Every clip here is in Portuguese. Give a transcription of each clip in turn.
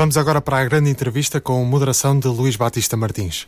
Vamos agora para a grande entrevista com moderação de Luís Batista Martins.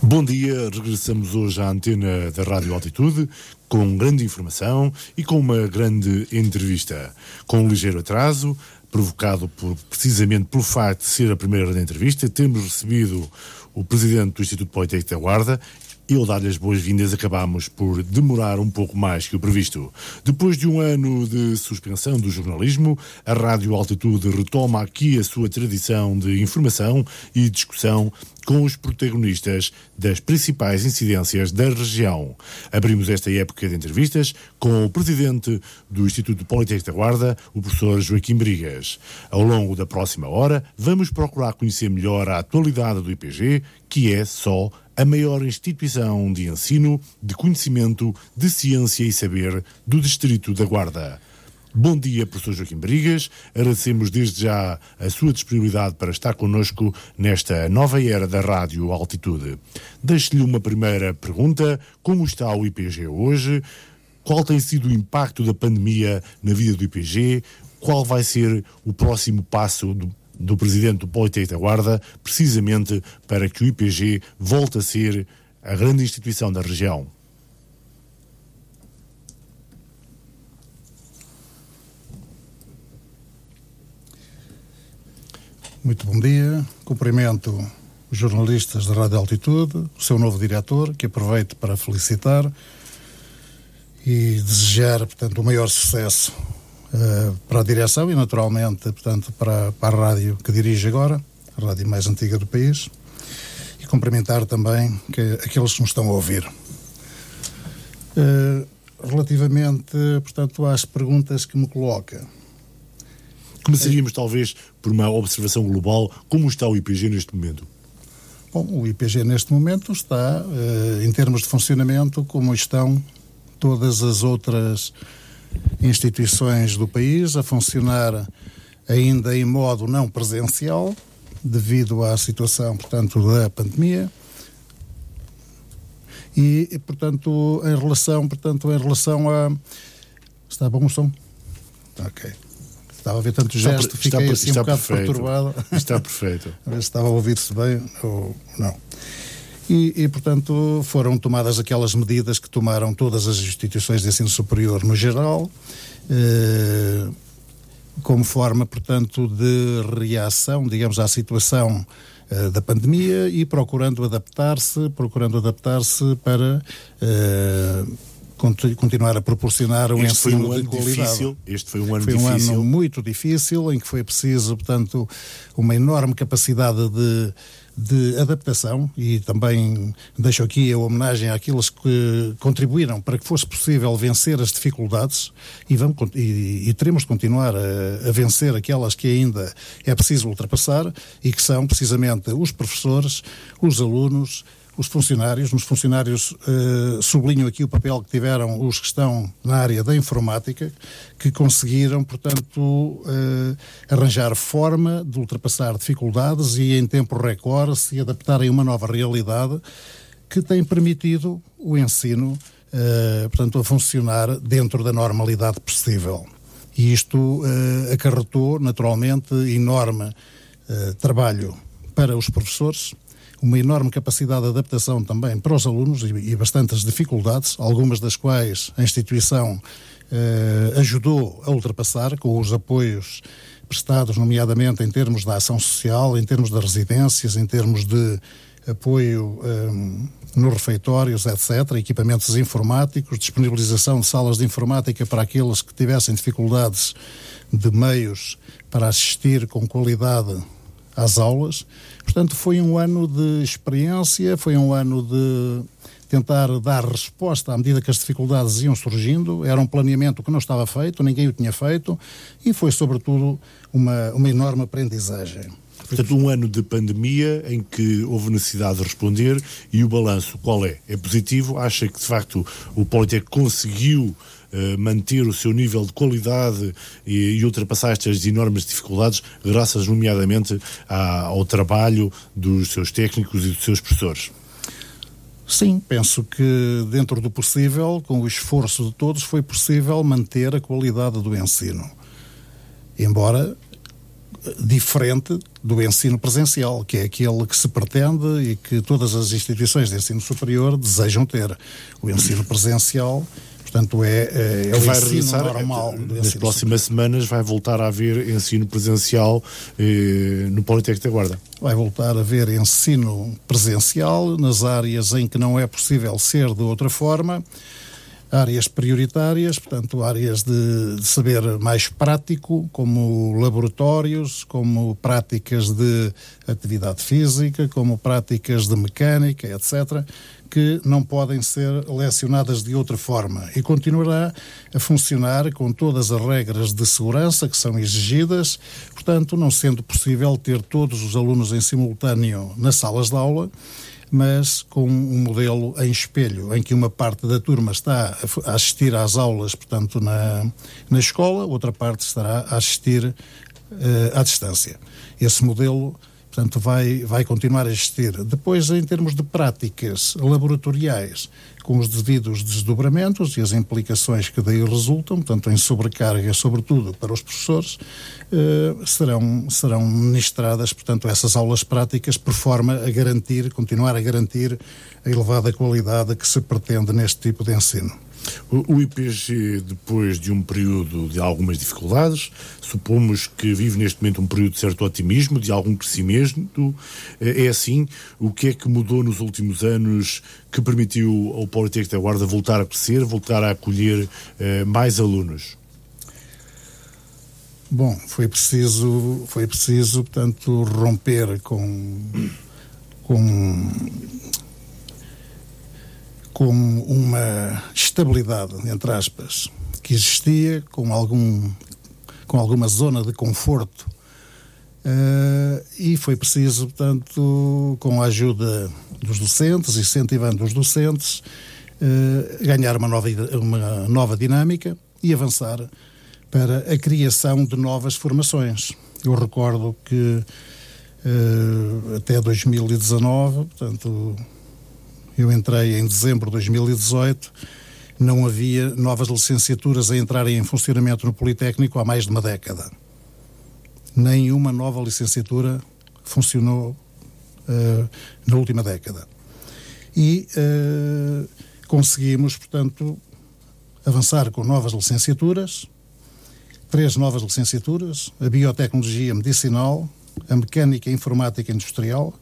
Bom dia, regressamos hoje à antena da Rádio Altitude com grande informação e com uma grande entrevista. Com um ligeiro atraso, provocado por, precisamente pelo facto de ser a primeira entrevista, temos recebido o presidente do Instituto Politécnico da Guarda e ao dar-lhe as boas-vindas acabámos por demorar um pouco mais que o previsto. Depois de um ano de suspensão do jornalismo, a Rádio Altitude retoma aqui a sua tradição de informação e discussão com os protagonistas das principais incidências da região. Abrimos esta época de entrevistas com o presidente do Instituto Politécnico da Guarda, o professor Joaquim Brigas. Ao longo da próxima hora, vamos procurar conhecer melhor a atualidade do IPG, que é só a maior instituição de ensino, de conhecimento, de ciência e saber do Distrito da Guarda. Bom dia, professor Joaquim Brigas. Agradecemos desde já a sua disponibilidade para estar connosco nesta nova era da Rádio Altitude. Deixo-lhe uma primeira pergunta. Como está o IPG hoje? Qual tem sido o impacto da pandemia na vida do IPG? Qual vai ser o próximo passo do, do presidente do Politécnico da Guarda, precisamente para que o IPG volte a ser a grande instituição da região? Muito bom dia. Cumprimento os jornalistas da Rádio Altitude, o seu novo diretor, que aproveito para felicitar e desejar, portanto, o maior sucesso uh, para a direção e, naturalmente, portanto, para, para a rádio que dirige agora, a rádio mais antiga do país, e cumprimentar também que, aqueles que me estão a ouvir. Uh, relativamente, portanto, às perguntas que me coloca, Começaríamos, talvez, por uma observação global. Como está o IPG neste momento? Bom, o IPG neste momento está, eh, em termos de funcionamento, como estão todas as outras instituições do país, a funcionar ainda em modo não presencial, devido à situação, portanto, da pandemia. E, portanto, em relação, portanto, em relação a... Está bom o som? Ok. Estava a ver tanto gesto, está, fiquei está, assim está um bocado perfeito. perturbado. Está perfeito. a ver se estava a ouvir-se bem ou não. E, e, portanto, foram tomadas aquelas medidas que tomaram todas as instituições de ensino superior no geral, eh, como forma, portanto, de reação, digamos, à situação eh, da pandemia e procurando adaptar-se, procurando adaptar-se para eh, continuar a proporcionar um este ensino foi um de qualidade. Difícil. Este foi um ano foi difícil. um ano muito difícil, em que foi preciso, portanto, uma enorme capacidade de, de adaptação e também deixo aqui a homenagem àqueles que contribuíram para que fosse possível vencer as dificuldades e, vamos, e, e teremos de continuar a, a, vencer aquelas que ainda é preciso ultrapassar e que são precisamente os professores, os alunos, os funcionários. Nos funcionários uh, sublinho aqui o papel que tiveram os que estão na área da informática, que conseguiram, portanto, uh, arranjar forma de ultrapassar dificuldades e em tempo recorde se adaptarem a uma nova realidade que tem permitido o ensino, uh, portanto, a funcionar dentro da normalidade possível. E isto acarretou, naturalmente, enorme trabalho para os professores, uma enorme capacidade de adaptação também para os alunos e, e bastantes dificuldades, algumas das quais a instituição eh, ajudou a ultrapassar com os apoios prestados, nomeadamente em termos da ação social, em termos de residências, em termos de apoio um, eh, nos refeitórios, etc., equipamentos informáticos, disponibilização de salas de informática para aqueles que tivessem dificuldades de meios para assistir com qualidade às aulas. Portanto, foi um ano de experiência, foi um ano de tentar dar resposta à medida que as dificuldades iam surgindo. Era um planeamento que não estava feito, ninguém o tinha feito, e foi, sobretudo, uma, uma enorme aprendizagem. Portanto, um ano de pandemia em que houve necessidade de responder e o balanço qual é? É positivo? Acha que, de facto, o Politécnico conseguiu manter o seu nível de qualidade e, e ultrapassar estas enormes dificuldades, graças, nomeadamente, à, ao trabalho dos seus técnicos e dos seus professores? Sim, penso que dentro do possível, com o esforço de todos, foi possível manter a qualidade do ensino. Embora diferente do ensino presencial, que é aquele que se pretende e que todas as instituições de ensino superior desejam ter. O ensino presencial Portanto, é, é, é o vai ensino normal. Eh, nas próximas semanas vai voltar a haver ensino presencial eh, no Politécnico da Guarda. Vai voltar a haver ensino presencial nas áreas em que não é possível ser de outra forma áreas prioritárias, portanto, áreas de, de, saber mais prático, como laboratórios, como práticas de atividade física, como práticas de mecânica, etc., que não podem ser lecionadas de outra forma e continuará a funcionar com todas as regras de segurança que são exigidas, portanto, não sendo possível ter todos os alunos em simultâneo nas salas de aula mas com um modelo em espelho, em que uma parte da turma está a assistir às aulas, portanto, na, na escola, outra parte estará a assistir uh, à distância. Esse modelo Portanto, vai, vai continuar a existir. Depois, em termos de práticas laboratoriais, com os devidos desdobramentos e as implicações que daí resultam, portanto, em sobrecarga, sobretudo para os professores, eh, serão, serão ministradas, portanto, essas aulas práticas por forma a garantir, continuar a garantir a elevada qualidade que se pretende neste tipo de ensino. O IPG, depois de um período de algumas dificuldades, supomos que vive neste momento um período de certo otimismo, de algum crescimento. É assim, o que é que mudou nos últimos anos que permitiu ao Politécnico da Guarda voltar a crescer, voltar a acolher eh, mais alunos? Bom, foi preciso, foi preciso, portanto, romper com, com com uma estabilidade, entre aspas, que existia, com, algum, com alguma zona de conforto. Uh, e foi preciso, portanto, com a ajuda dos docentes, incentivando os docentes, uh, ganhar uma nova, uma nova dinâmica e avançar para a criação de novas formações. Eu recordo que uh, até 2019, portanto, eu entrei em dezembro de 2018, não havia novas licenciaturas a entrarem em funcionamento no Politécnico há mais de uma década. Nenhuma nova licenciatura funcionou uh, na última década. E uh, conseguimos, portanto, avançar com novas licenciaturas, três novas licenciaturas, a biotecnologia medicinal, a mecânica informática industrial,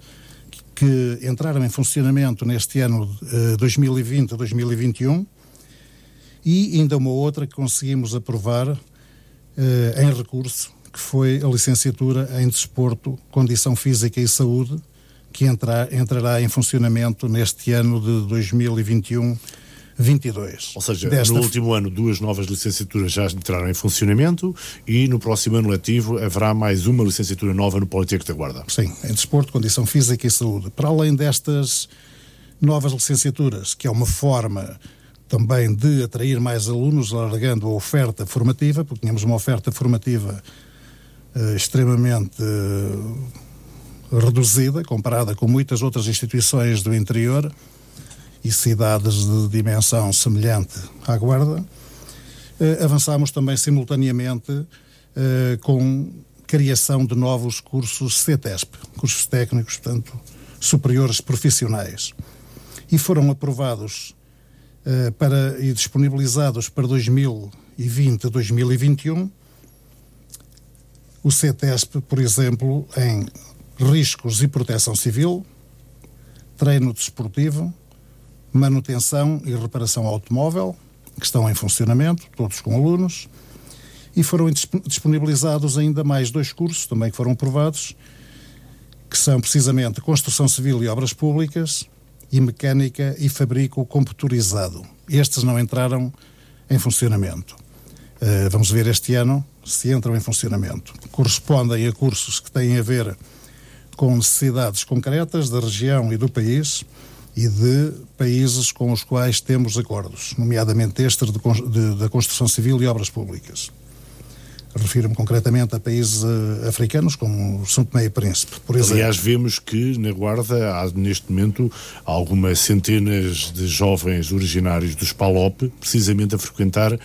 que entraram em funcionamento neste ano uh, 2020 a 2021 e ainda uma outra que conseguimos aprovar uh, em recurso, que foi a licenciatura em Desporto, Condição Física e Saúde, que entra, entrará em funcionamento neste ano de 2021 22. Ou seja, Desta... no último ano, duas novas licenciaturas já entraram em funcionamento e no próximo ano letivo haverá mais uma licenciatura nova no Politécnico da Guarda. Sim, em Desporto, Condição Física e Saúde. Para além destas novas licenciaturas, que é uma forma também de atrair mais alunos, alargando a oferta formativa, porque tínhamos uma oferta formativa uh, extremamente uh, reduzida, comparada com muitas outras instituições do interior e cidades de dimensão semelhante à Guarda, eh, avançámos também simultaneamente eh, com criação de novos cursos CETESP, cursos técnicos, portanto, superiores profissionais. E foram aprovados eh, para, e disponibilizados para 2020 a 2021 o CETESP, por exemplo, em riscos e proteção civil, treino desportivo, manutenção e reparação automóvel, que estão em funcionamento, todos com alunos, e foram disponibilizados ainda mais dois cursos, também que foram aprovados, que são precisamente Construção Civil e Obras Públicas e Mecânica e Fabrico Computurizado. Estes não entraram em funcionamento. Uh, vamos ver este ano se entram em funcionamento. Correspondem a cursos que têm a ver com necessidades concretas da região e do país e de países com os quais temos acordos, nomeadamente este de, de, da construção civil e obras públicas. Refiro-me concretamente a países uh, africanos como São Tomé e Príncipe, por exemplo. Aliás, vemos que na Guarda há neste momento algumas centenas de jovens originários dos PALOP, precisamente a frequentar uh,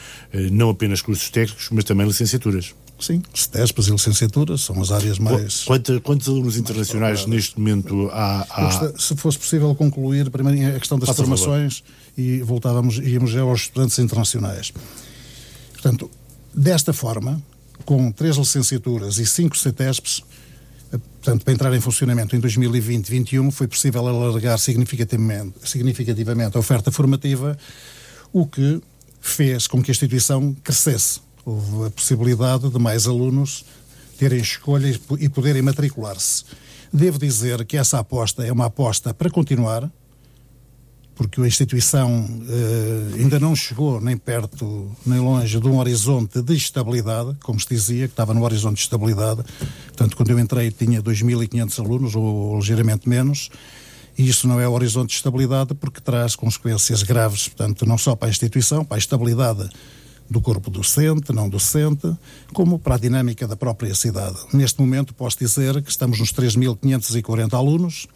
não apenas cursos técnicos, mas também licenciaturas. Sim, CETESPAs e licenciaturas são as áreas mais. Quantos, quantos alunos internacionais neste momento há? há... Se fosse possível concluir primeiro a questão das Passa formações e voltávamos, íamos já aos estudantes internacionais. Portanto, desta forma, com três licenciaturas e cinco CETESPs, eh, portanto, para entrar em funcionamento em 2020-21, foi possível alargar significativamente, significativamente a oferta formativa, o que fez com que a instituição crescesse. Houve a possibilidade de mais alunos terem escolha e poderem matricular-se. Devo dizer que essa aposta é uma aposta para continuar, porque a instituição eh, ainda não chegou nem perto nem longe de um horizonte de estabilidade, como se dizia, que estava no horizonte de estabilidade. Portanto, quando eu entrei tinha 2.500 alunos, ou, ou ligeiramente menos, e isso não é o horizonte de estabilidade porque traz consequências graves, portanto, não só para a instituição, para a estabilidade do corpo docente, não docente, como para a dinâmica da própria cidade. Neste momento posso dizer que estamos nos 3.540 alunos,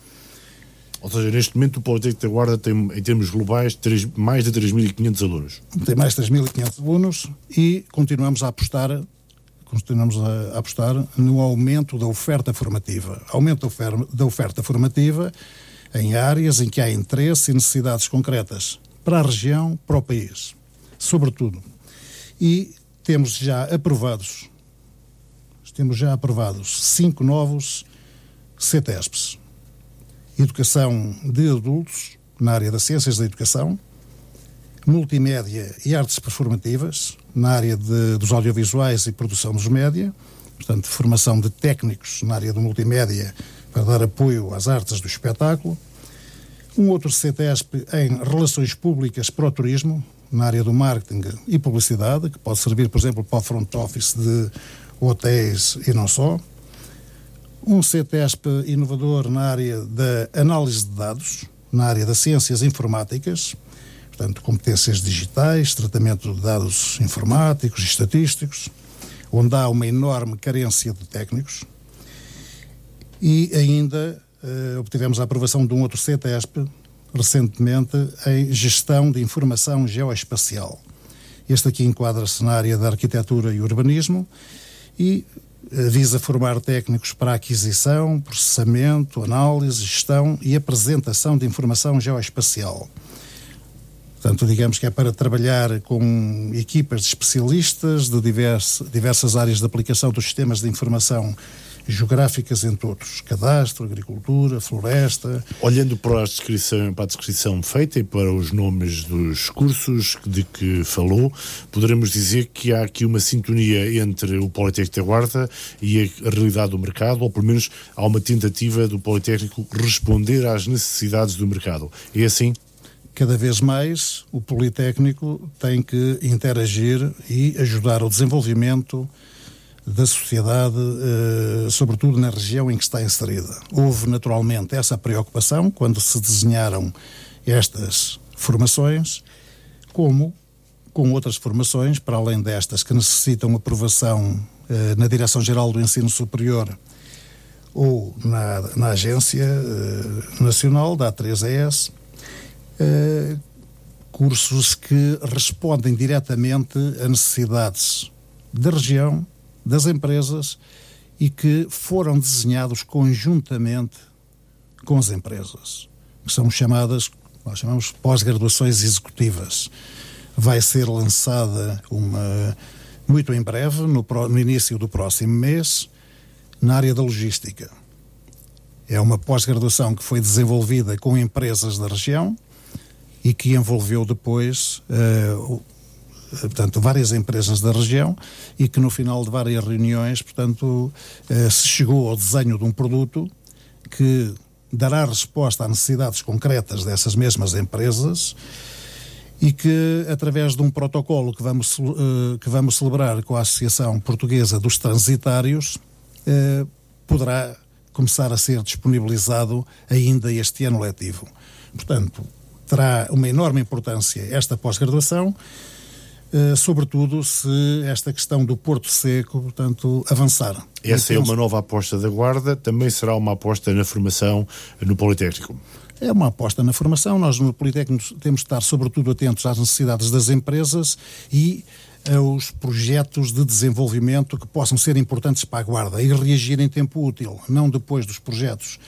ou seja, neste momento o Politécnico da Guarda tem, em termos globais, 3, mais de 3.500 alunos. Tem mais de 3.500 alunos e continuamos a apostar continuamos a, apostar no aumento da oferta formativa. Aumento da oferta, da oferta formativa em áreas em que há interesse e necessidades concretas para a região, para o país, sobretudo. E temos já aprovados, temos já aprovados cinco novos CETESPs educação de adultos na área das ciências da educação, multimédia e artes performativas na área de, dos audiovisuais e produção dos média, portanto, formação de técnicos na área do multimédia para dar apoio às artes do espetáculo, um outro CTESP em relações públicas para o turismo, na área do marketing e publicidade, que pode servir, por exemplo, para o front office de hotéis e não só, um CETESP inovador na área da análise de dados, na área das ciências informáticas, portanto, competências digitais, tratamento de dados informáticos e estatísticos, onde há uma enorme carência de técnicos. E ainda eh, obtivemos a aprovação de um outro CETESP, recentemente, em gestão de informação geoespacial. Este aqui enquadra-se na área da arquitetura e urbanismo e visa formar técnicos para aquisição, processamento, análise, gestão e apresentação de informação geoespacial. Portanto, digamos que é para trabalhar com equipas de especialistas de diversas áreas de aplicação dos sistemas de informação geográficas, entre outros, cadastro, agricultura, floresta. Olhando para a, descrição, para a descrição feita e para os nomes dos cursos de que falou, poderemos dizer que há aqui uma sintonia entre o Politécnico da Guarda e a realidade do mercado, ou pelo menos há uma tentativa do Politécnico responder às necessidades do mercado. É assim? cada vez mais o Politécnico tem que interagir e ajudar o desenvolvimento da sociedade, eh, sobretudo na região em que está inserida. Houve naturalmente essa preocupação quando se desenharam estas formações, como com outras formações, para além destas que necessitam aprovação eh, na Direção-Geral do Ensino Superior ou na, na Agência eh, Nacional da A3ES, cursos que respondem diretamente a necessidades da região, das empresas e que foram desenhados conjuntamente com as empresas, que são chamadas, nós chamamos pós-graduações executivas. Vai ser lançada uma muito em breve, no, no início do próximo mês, na área da logística. É uma pós-graduação que foi desenvolvida com empresas da região e que envolveu depois uh, portanto, várias empresas da região e que no final de várias reuniões, portanto, eh, se chegou ao desenho de um produto que dará resposta às necessidades concretas dessas mesmas empresas e que, através de um protocolo que vamos, eh, que vamos celebrar com a Associação Portuguesa dos Transitários, eh, poderá começar a ser disponibilizado ainda este ano letivo. Portanto, terá uma enorme importância esta pós-graduação Uh, sobretudo se esta questão do Porto Seco, portanto, avançar. Essa é uma nova aposta da Guarda, também será uma aposta na formação no Politécnico. É uma aposta na formação. Nós no Politécnico temos de estar, sobretudo, atentos às necessidades das empresas e aos projetos de desenvolvimento que possam ser importantes para a Guarda e reagir em tempo útil, não depois dos projetos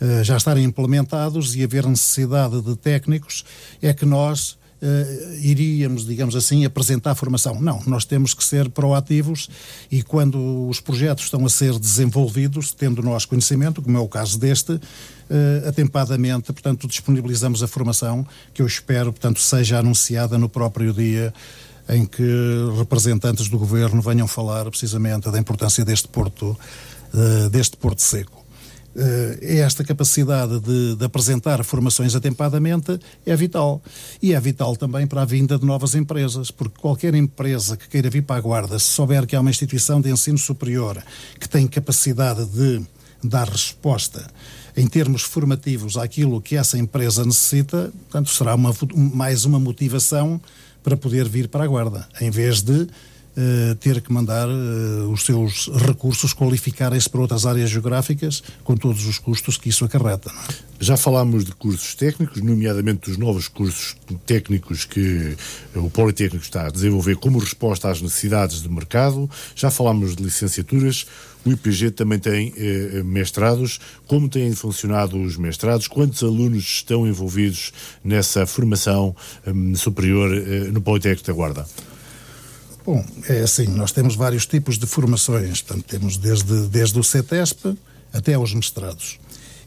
uh, já estarem implementados e haver necessidade de técnicos, é que nós uh, iríamos, digamos assim, apresentar a formação. Não, nós temos que ser proativos e quando os projetos estão a ser desenvolvidos, tendo nós conhecimento, como é o caso deste, uh, atempadamente, portanto, disponibilizamos a formação que eu espero, portanto, seja anunciada no próprio dia em que representantes do governo venham falar precisamente da importância deste porto, uh, deste porto seco. Eh, esta capacidade de, de, apresentar formações atempadamente é vital. E é vital também para a vinda de novas empresas, porque qualquer empresa que queira vir para a Guarda, se souber que há uma instituição de ensino superior que tem capacidade de dar resposta em termos formativos àquilo que essa empresa necessita, portanto, será uma, mais uma motivação para poder vir para a Guarda, em vez de uh, ter que mandar uh, os seus recursos qualificarem-se para outras áreas geográficas, com todos os custos que isso acarreta. É? Já falámos de cursos técnicos, nomeadamente dos novos cursos técnicos que o Politécnico está a desenvolver como resposta às necessidades do mercado. Já falámos de licenciaturas. O IPG também tem eh, mestrados. Como têm funcionado os mestrados? Quantos alunos estão envolvidos nessa formação eh, superior eh, no Politécnico da Guarda? Bom, é assim, nós temos vários tipos de formações, portanto, temos desde, desde o CETESP até aos mestrados.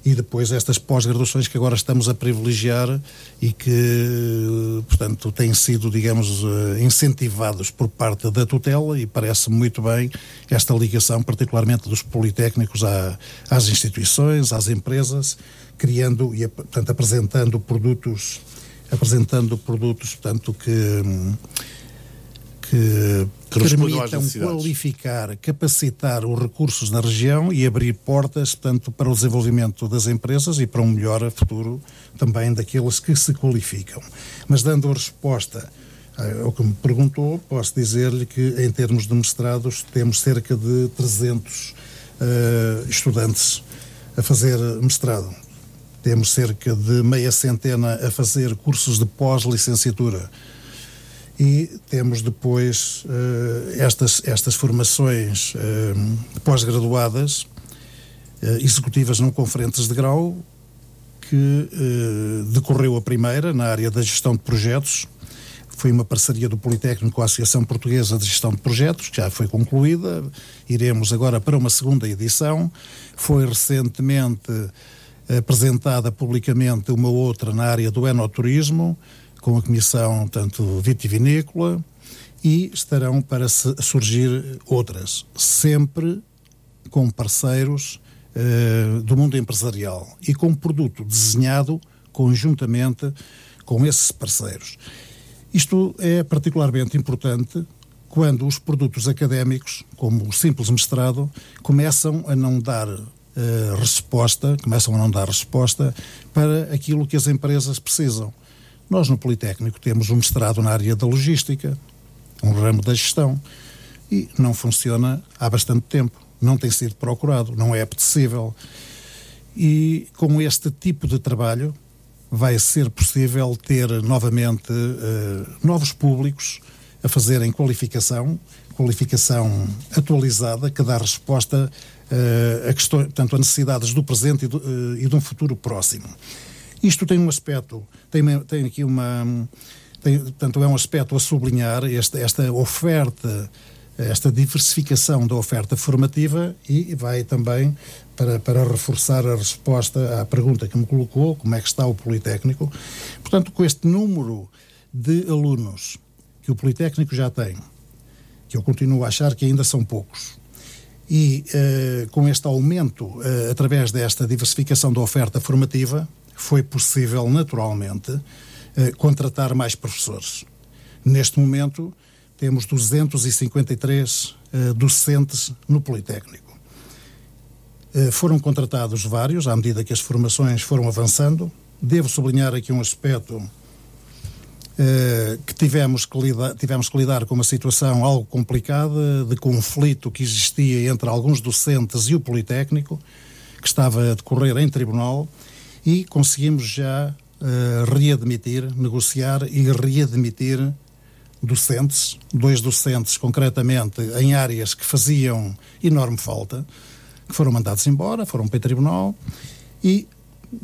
E depois estas pós-graduações que agora estamos a privilegiar e que, portanto, têm sido, digamos, eh, incentivados por parte da tutela e parece muito bem esta ligação, particularmente dos politécnicos à, às instituições, às empresas, criando e, portanto, apresentando produtos, apresentando produtos, portanto, que que, permitam qualificar, capacitar os recursos na região e abrir portas, tanto para o desenvolvimento das empresas e para um melhor futuro também daqueles que se qualificam. Mas dando resposta eh, ao que me perguntou, posso dizer-lhe que em termos de mestrados temos cerca de 300 uh, eh, estudantes a fazer mestrado. Temos cerca de meia centena a fazer cursos de pós-licenciatura e temos depois uh, estas, estas formações uh, pós-graduadas uh, executivas não conferentes de grau que decorreu a primeira na área da gestão de projetos foi uma parceria do Politécnico com a Associação Portuguesa de Gestão de Projetos, que já foi concluída. Iremos agora para uma segunda edição. Foi recentemente apresentada publicamente uma outra na área do enoturismo com a Comissão, tanto vitivinícola, e estarão para surgir outras, sempre com parceiros uh, do mundo empresarial e com produto desenhado conjuntamente com esses parceiros. Isto é particularmente importante quando os produtos académicos, como o simples mestrado, começam a não dar uh, resposta, começam a não dar resposta para aquilo que as empresas precisam. Nós, no Politécnico, temos um mestrado na área da logística, um ramo da gestão, e não funciona há bastante tempo. Não tem sido procurado, não é apetecível. E com este tipo de trabalho vai ser possível ter novamente uh, novos públicos a fazerem qualificação, qualificação atualizada que dá resposta uh, a, questões, portanto, a necessidades do presente e, do, uh, e de um futuro próximo. Isto tem um aspecto, tem, tem aqui uma. Tem, portanto, é um aspecto a sublinhar, esta, esta oferta, esta diversificação da oferta formativa e vai também para, para reforçar a resposta à pergunta que me colocou, como é que está o Politécnico. Portanto, com este número de alunos que o Politécnico já tem, que eu continuo a achar que ainda são poucos, e uh, com este aumento, uh, através desta diversificação da oferta formativa, foi possível, naturalmente, eh, contratar mais professores. Neste momento, temos 253 eh, docentes no Politécnico. Eh, foram contratados vários à medida que as formações foram avançando. Devo sublinhar aqui um aspecto que tivemos que, lidar, tivemos que lidar com uma situação algo complicada de conflito que existia entre alguns docentes e o Politécnico, que estava a decorrer em tribunal e conseguimos já uh, readmitir, negociar e readmitir docentes, dois docentes concretamente em áreas que faziam enorme falta, que foram mandados embora, foram para o tribunal e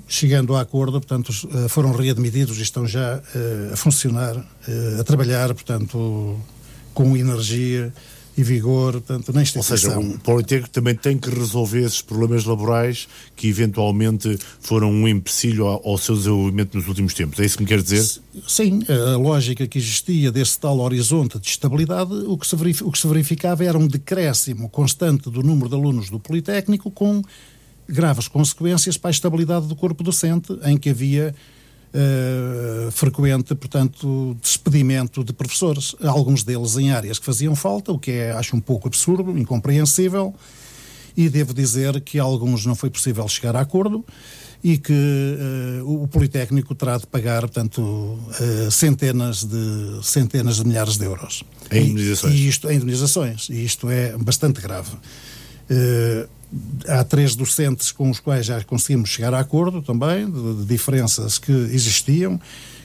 chegando a acordo, portanto, eh, foram readmitidos e estão já uh, a funcionar, uh, a trabalhar, portanto, com energia e vigor, portanto, na instituição. Ou seja, o Politécnico também tem que resolver esses problemas laborais que eventualmente foram um empecilho ao, ao seu desenvolvimento nos últimos tempos. É isso que me quer dizer? Sim, a lógica que existia desse tal horizonte de estabilidade, o que se, o que se verificava era um decréscimo constante do número de alunos do Politécnico com graves consequências para a estabilidade do corpo docente, em que havia uh, frequente, portanto, despedimento de professores, alguns deles em áreas que faziam falta, o que é, acho, um pouco absurdo, incompreensível, e devo dizer que alguns não foi possível chegar a acordo e que uh, o Politécnico terá de pagar, portanto, uh, centenas, de, centenas de milhares de euros. Em indenizações. E, e isto, em indenizações. E isto é bastante grave. Uh, há três docentes com os quais já conseguimos chegar a acordo também, de, de diferenças que existiam,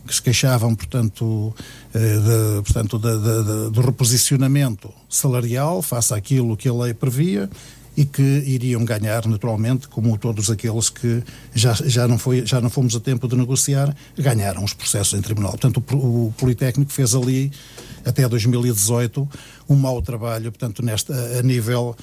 que se queixavam, portanto, eh, de, portanto de, do reposicionamento salarial face àquilo que a lei previa e que iriam ganhar naturalmente, como todos aqueles que já, já, não, foi, já não fomos a tempo de negociar, ganharam os processos em tribunal. Portanto, o, o Politécnico fez ali, até 2018, um mau trabalho, portanto, nesta, a nível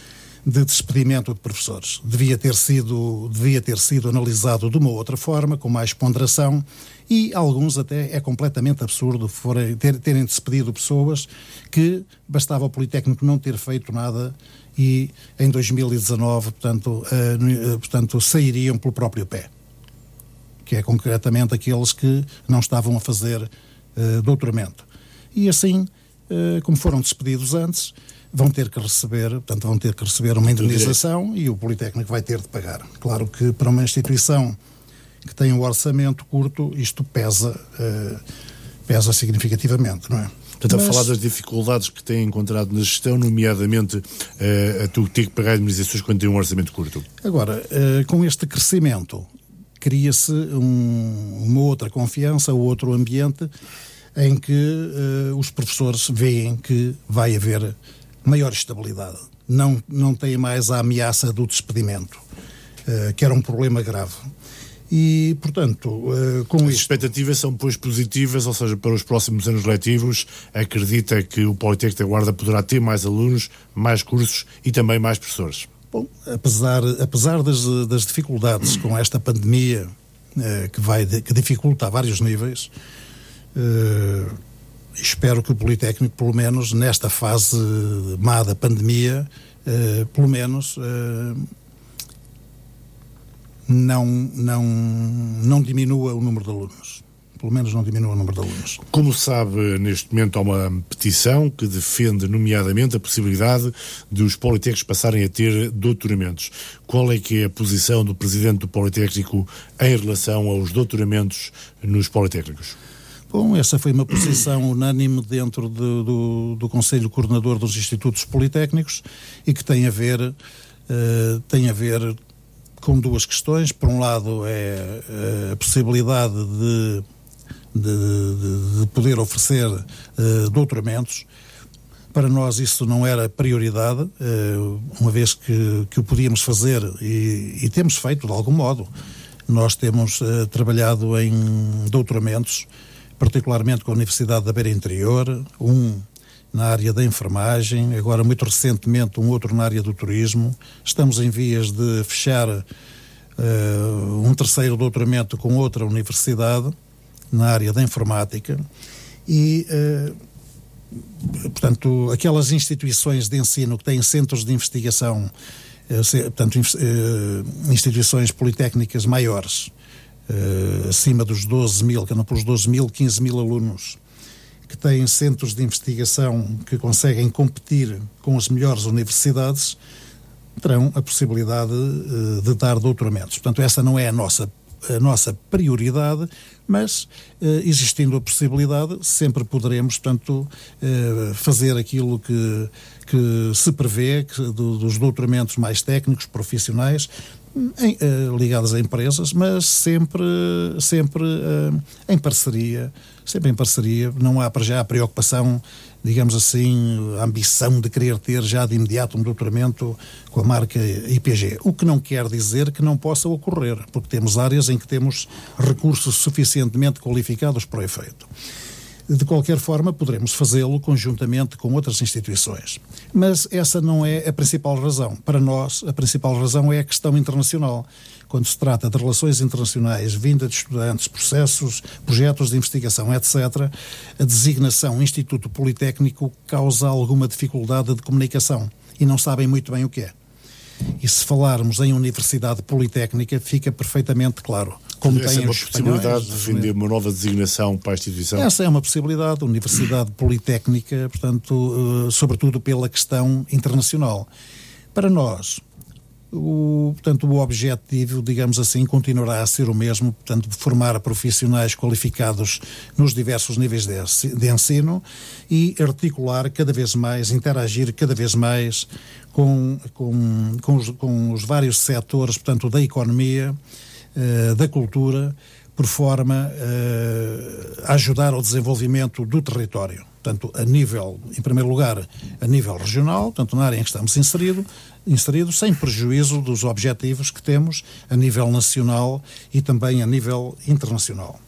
de despedimento de professores. Devia ter sido, devia ter sido analisado de uma outra forma, com mais ponderação, e alguns até é completamente absurdo forem, ter, terem despedido pessoas que bastava o Politécnico não ter feito nada e em 2019, portanto, uh, portanto sairiam pelo próprio pé. Que é concretamente aqueles que não estavam a fazer uh, doutoramento. E assim, uh, como foram despedidos antes, vão ter que receber, portanto, vão ter que receber uma indemnização e o Politécnico vai ter de pagar. Claro que para uma instituição que tem um orçamento curto, isto pesa, uh, pesa significativamente, não é? Portanto, Mas... a falar das dificuldades que têm encontrado na gestão, nomeadamente uh, a tu ter que pagar indemnizações quando tem um orçamento curto. Agora, uh, com este crescimento, cria-se um, uma outra confiança, outro ambiente em que uh, os professores veem que vai haver maior estabilidade. Não, não tem mais a ameaça do despedimento, uh, que era um problema grave. E, portanto, uh, com As isto... expectativas são, pois, positivas, ou seja, para os próximos anos letivos, acredita que o Politécnico da Guarda poderá ter mais alunos, mais cursos e também mais professores? Bom, apesar, apesar das, das dificuldades com esta pandemia, uh, que, vai, que dificulta a vários níveis, uh, espero que o Politécnico, pelo menos nesta fase má da pandemia, uh, pelo menos uh, não, não, não diminua o número de alunos. Pelo menos não diminua o número de alunos. Como sabe, neste momento há uma petição que defende, nomeadamente, a possibilidade de os Politécnicos passarem a ter doutoramentos. Qual é que é a posição do Presidente do Politécnico em relação aos doutoramentos nos Politécnicos? Bom, essa foi uma posição unânime dentro de, do, do Conselho Coordenador dos Institutos Politécnicos e que tem a ver, uh, tem a ver com duas questões. Por um lado, é eh, a possibilidade de, de, de poder oferecer uh, doutoramentos. Para nós isso não era prioridade, uma vez que, que o podíamos fazer e, e temos feito de algum modo. Nós temos uh, trabalhado em doutoramentos particularmente com a Universidade da Beira Interior, um na área da enfermagem, agora muito recentemente um outro na área do turismo. Estamos em vias de fechar uh, um terceiro doutoramento com outra universidade na área da informática e uh, portanto aquelas instituições de ensino que têm centros de investigação uh, portanto instituições politécnicas maiores uh, acima dos 12 mil, que andam pelos 12 mil, 15 mil alunos, que têm centros de investigação que conseguem competir com as melhores universidades, terão a possibilidade uh, de dar doutoramentos. Portanto, essa não é a nossa a nossa prioridade, mas eh, existindo a possibilidade, sempre poderemos, portanto, eh, fazer aquilo que, que se prevê que, do, dos doutoramentos mais técnicos, profissionais, em, uh, ligadas a empresas, mas sempre, sempre uh, em parceria, sempre em parceria. Não há para já a preocupação, digamos assim, a ambição de querer ter já de imediato um doutoramento com a marca IPG. O que não quer dizer que não possa ocorrer, porque temos áreas em que temos recursos suficientemente qualificados para o efeito. De qualquer forma, poderemos fazê-lo conjuntamente com outras instituições. Mas essa não é a principal razão. Para nós, a principal razão é a questão internacional. Quando se trata de relações internacionais, vinda de estudantes, processos, projetos de investigação, etc., a designação Instituto Politécnico causa alguma dificuldade de comunicação e não sabem muito bem o que é. E se falarmos em universidade politécnica, fica perfeitamente claro. Como Essa tem é uma possibilidade de defender uma nova designação para a instituição? Essa é uma possibilidade. Universidade Politécnica, portanto, uh, sobretudo pela questão internacional. Para nós, o, portanto, o objetivo, digamos assim, continuará a ser o mesmo, portanto, formar profissionais qualificados nos diversos níveis de, de ensino e articular cada vez mais, interagir cada vez mais com, com, com, os, com os vários setores, portanto, da economia, uh, da cultura, por forma uh, a ajudar ao desenvolvimento do território. Portanto, a nível, em primeiro lugar, a nível regional, tanto na área em que estamos inserido, inseridos, sem prejuízo dos objetivos que temos a nível nacional e também a nível internacional.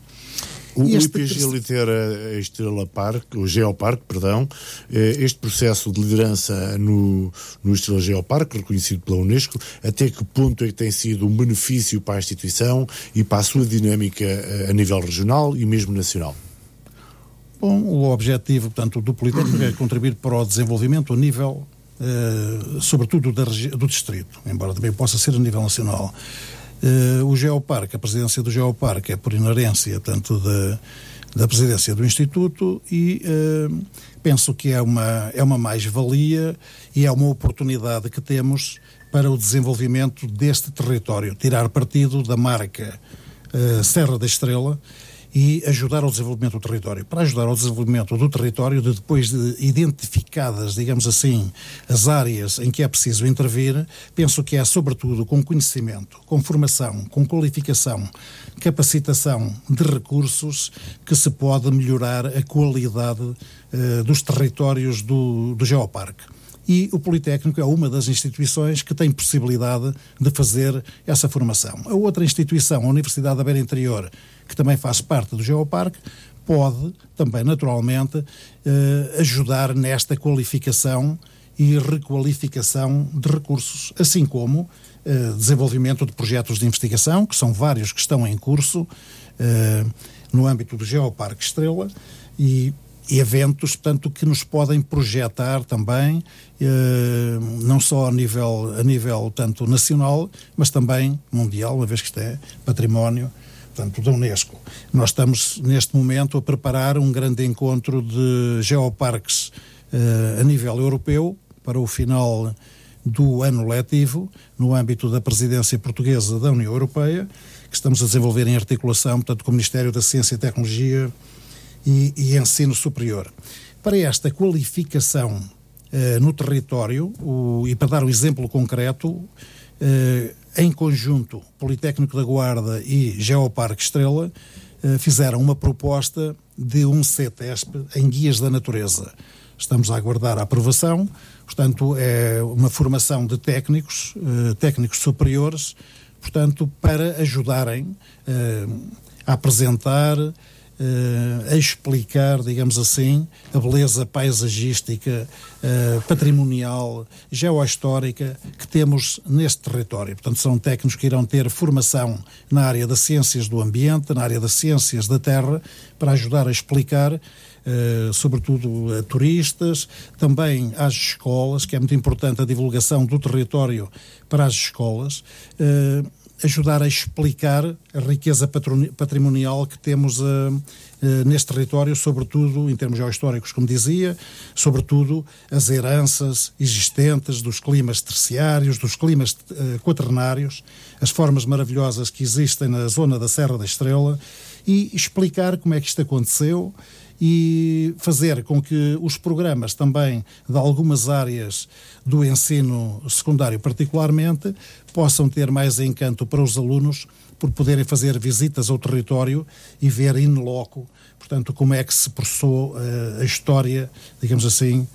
O este IPG lidera a Estrela Park, o Geopark, perdão, eh, este processo de liderança no, no Estrela Geopark, reconhecido pela Unesco, até que ponto é que tem sido um benefício para a instituição e para a sua dinâmica eh, a nível regional e mesmo nacional? Bom, o objetivo, portanto, do Politécnico é contribuir para o desenvolvimento a nível, eh, sobretudo da, do distrito, embora também possa ser a nível nacional. Uh, o Geoparque, a presidência do Geoparque é por inerência, tanto da, da presidência do Instituto e uh, penso que é uma, é uma mais-valia e é uma oportunidade que temos para o desenvolvimento deste território, tirar partido da marca uh, Serra da Estrela e ajudar ao desenvolvimento do território. Para ajudar ao desenvolvimento do território, de depois de identificadas, digamos assim, as áreas em que é preciso intervir, penso que é sobretudo com conhecimento, com formação, com qualificação, capacitação de recursos que se pode melhorar a qualidade uh, dos territórios do, do Geoparque e o Politécnico é uma das instituições que tem possibilidade de fazer essa formação. A outra instituição, a Universidade da Beira Interior, que também faz parte do Geoparque, pode também, naturalmente, eh, ajudar nesta qualificação e requalificação de recursos, assim como eh, desenvolvimento de projetos de investigação, que são vários que estão em curso eh, no âmbito do Geoparque Estrela e eventos, portanto, que nos podem projetar também, não só a nível, a nível tanto nacional, mas também mundial, uma vez que isto é património portanto, da Unesco. Nós estamos, neste momento, a preparar um grande encontro de geoparques uh, a nível europeu para o final do ano letivo, no âmbito da presidência portuguesa da União Europeia, que estamos a desenvolver em articulação, portanto, com o Ministério da Ciência e Tecnologia e, e Ensino Superior. Para esta qualificação uh, no território, o, e para dar um exemplo concreto, uh, em conjunto, Politécnico da Guarda e Geoparque Estrela eh, fizeram uma proposta de um CETESP em guias da natureza. Estamos a aguardar a aprovação, portanto, é uma formação de técnicos, eh, técnicos superiores, portanto, para ajudarem eh, a apresentar a explicar, digamos assim, a beleza paisagística, uh, patrimonial, geohistórica que temos neste território. Portanto, são técnicos que irão ter formação na área das ciências do ambiente, na área das ciências da terra, para ajudar a explicar Uh, sobretudo a turistas, também às escolas, que é muito importante a divulgação do território para as escolas. Uh, ajudar a explicar a riqueza patrimonial que temos uh, uh, neste território, sobretudo em termos geohistóricos, como dizia, sobretudo as heranças existentes dos climas terciários, dos climas uh, quaternários, as formas maravilhosas que existem na zona da Serra da Estrela e explicar como é que isto aconteceu e fazer com que os programas também de algumas áreas do ensino secundário, particularmente, possam ter mais encanto para os alunos por poderem fazer visitas ao território e ver in loco portanto, como é que se processou uh, a história, digamos assim,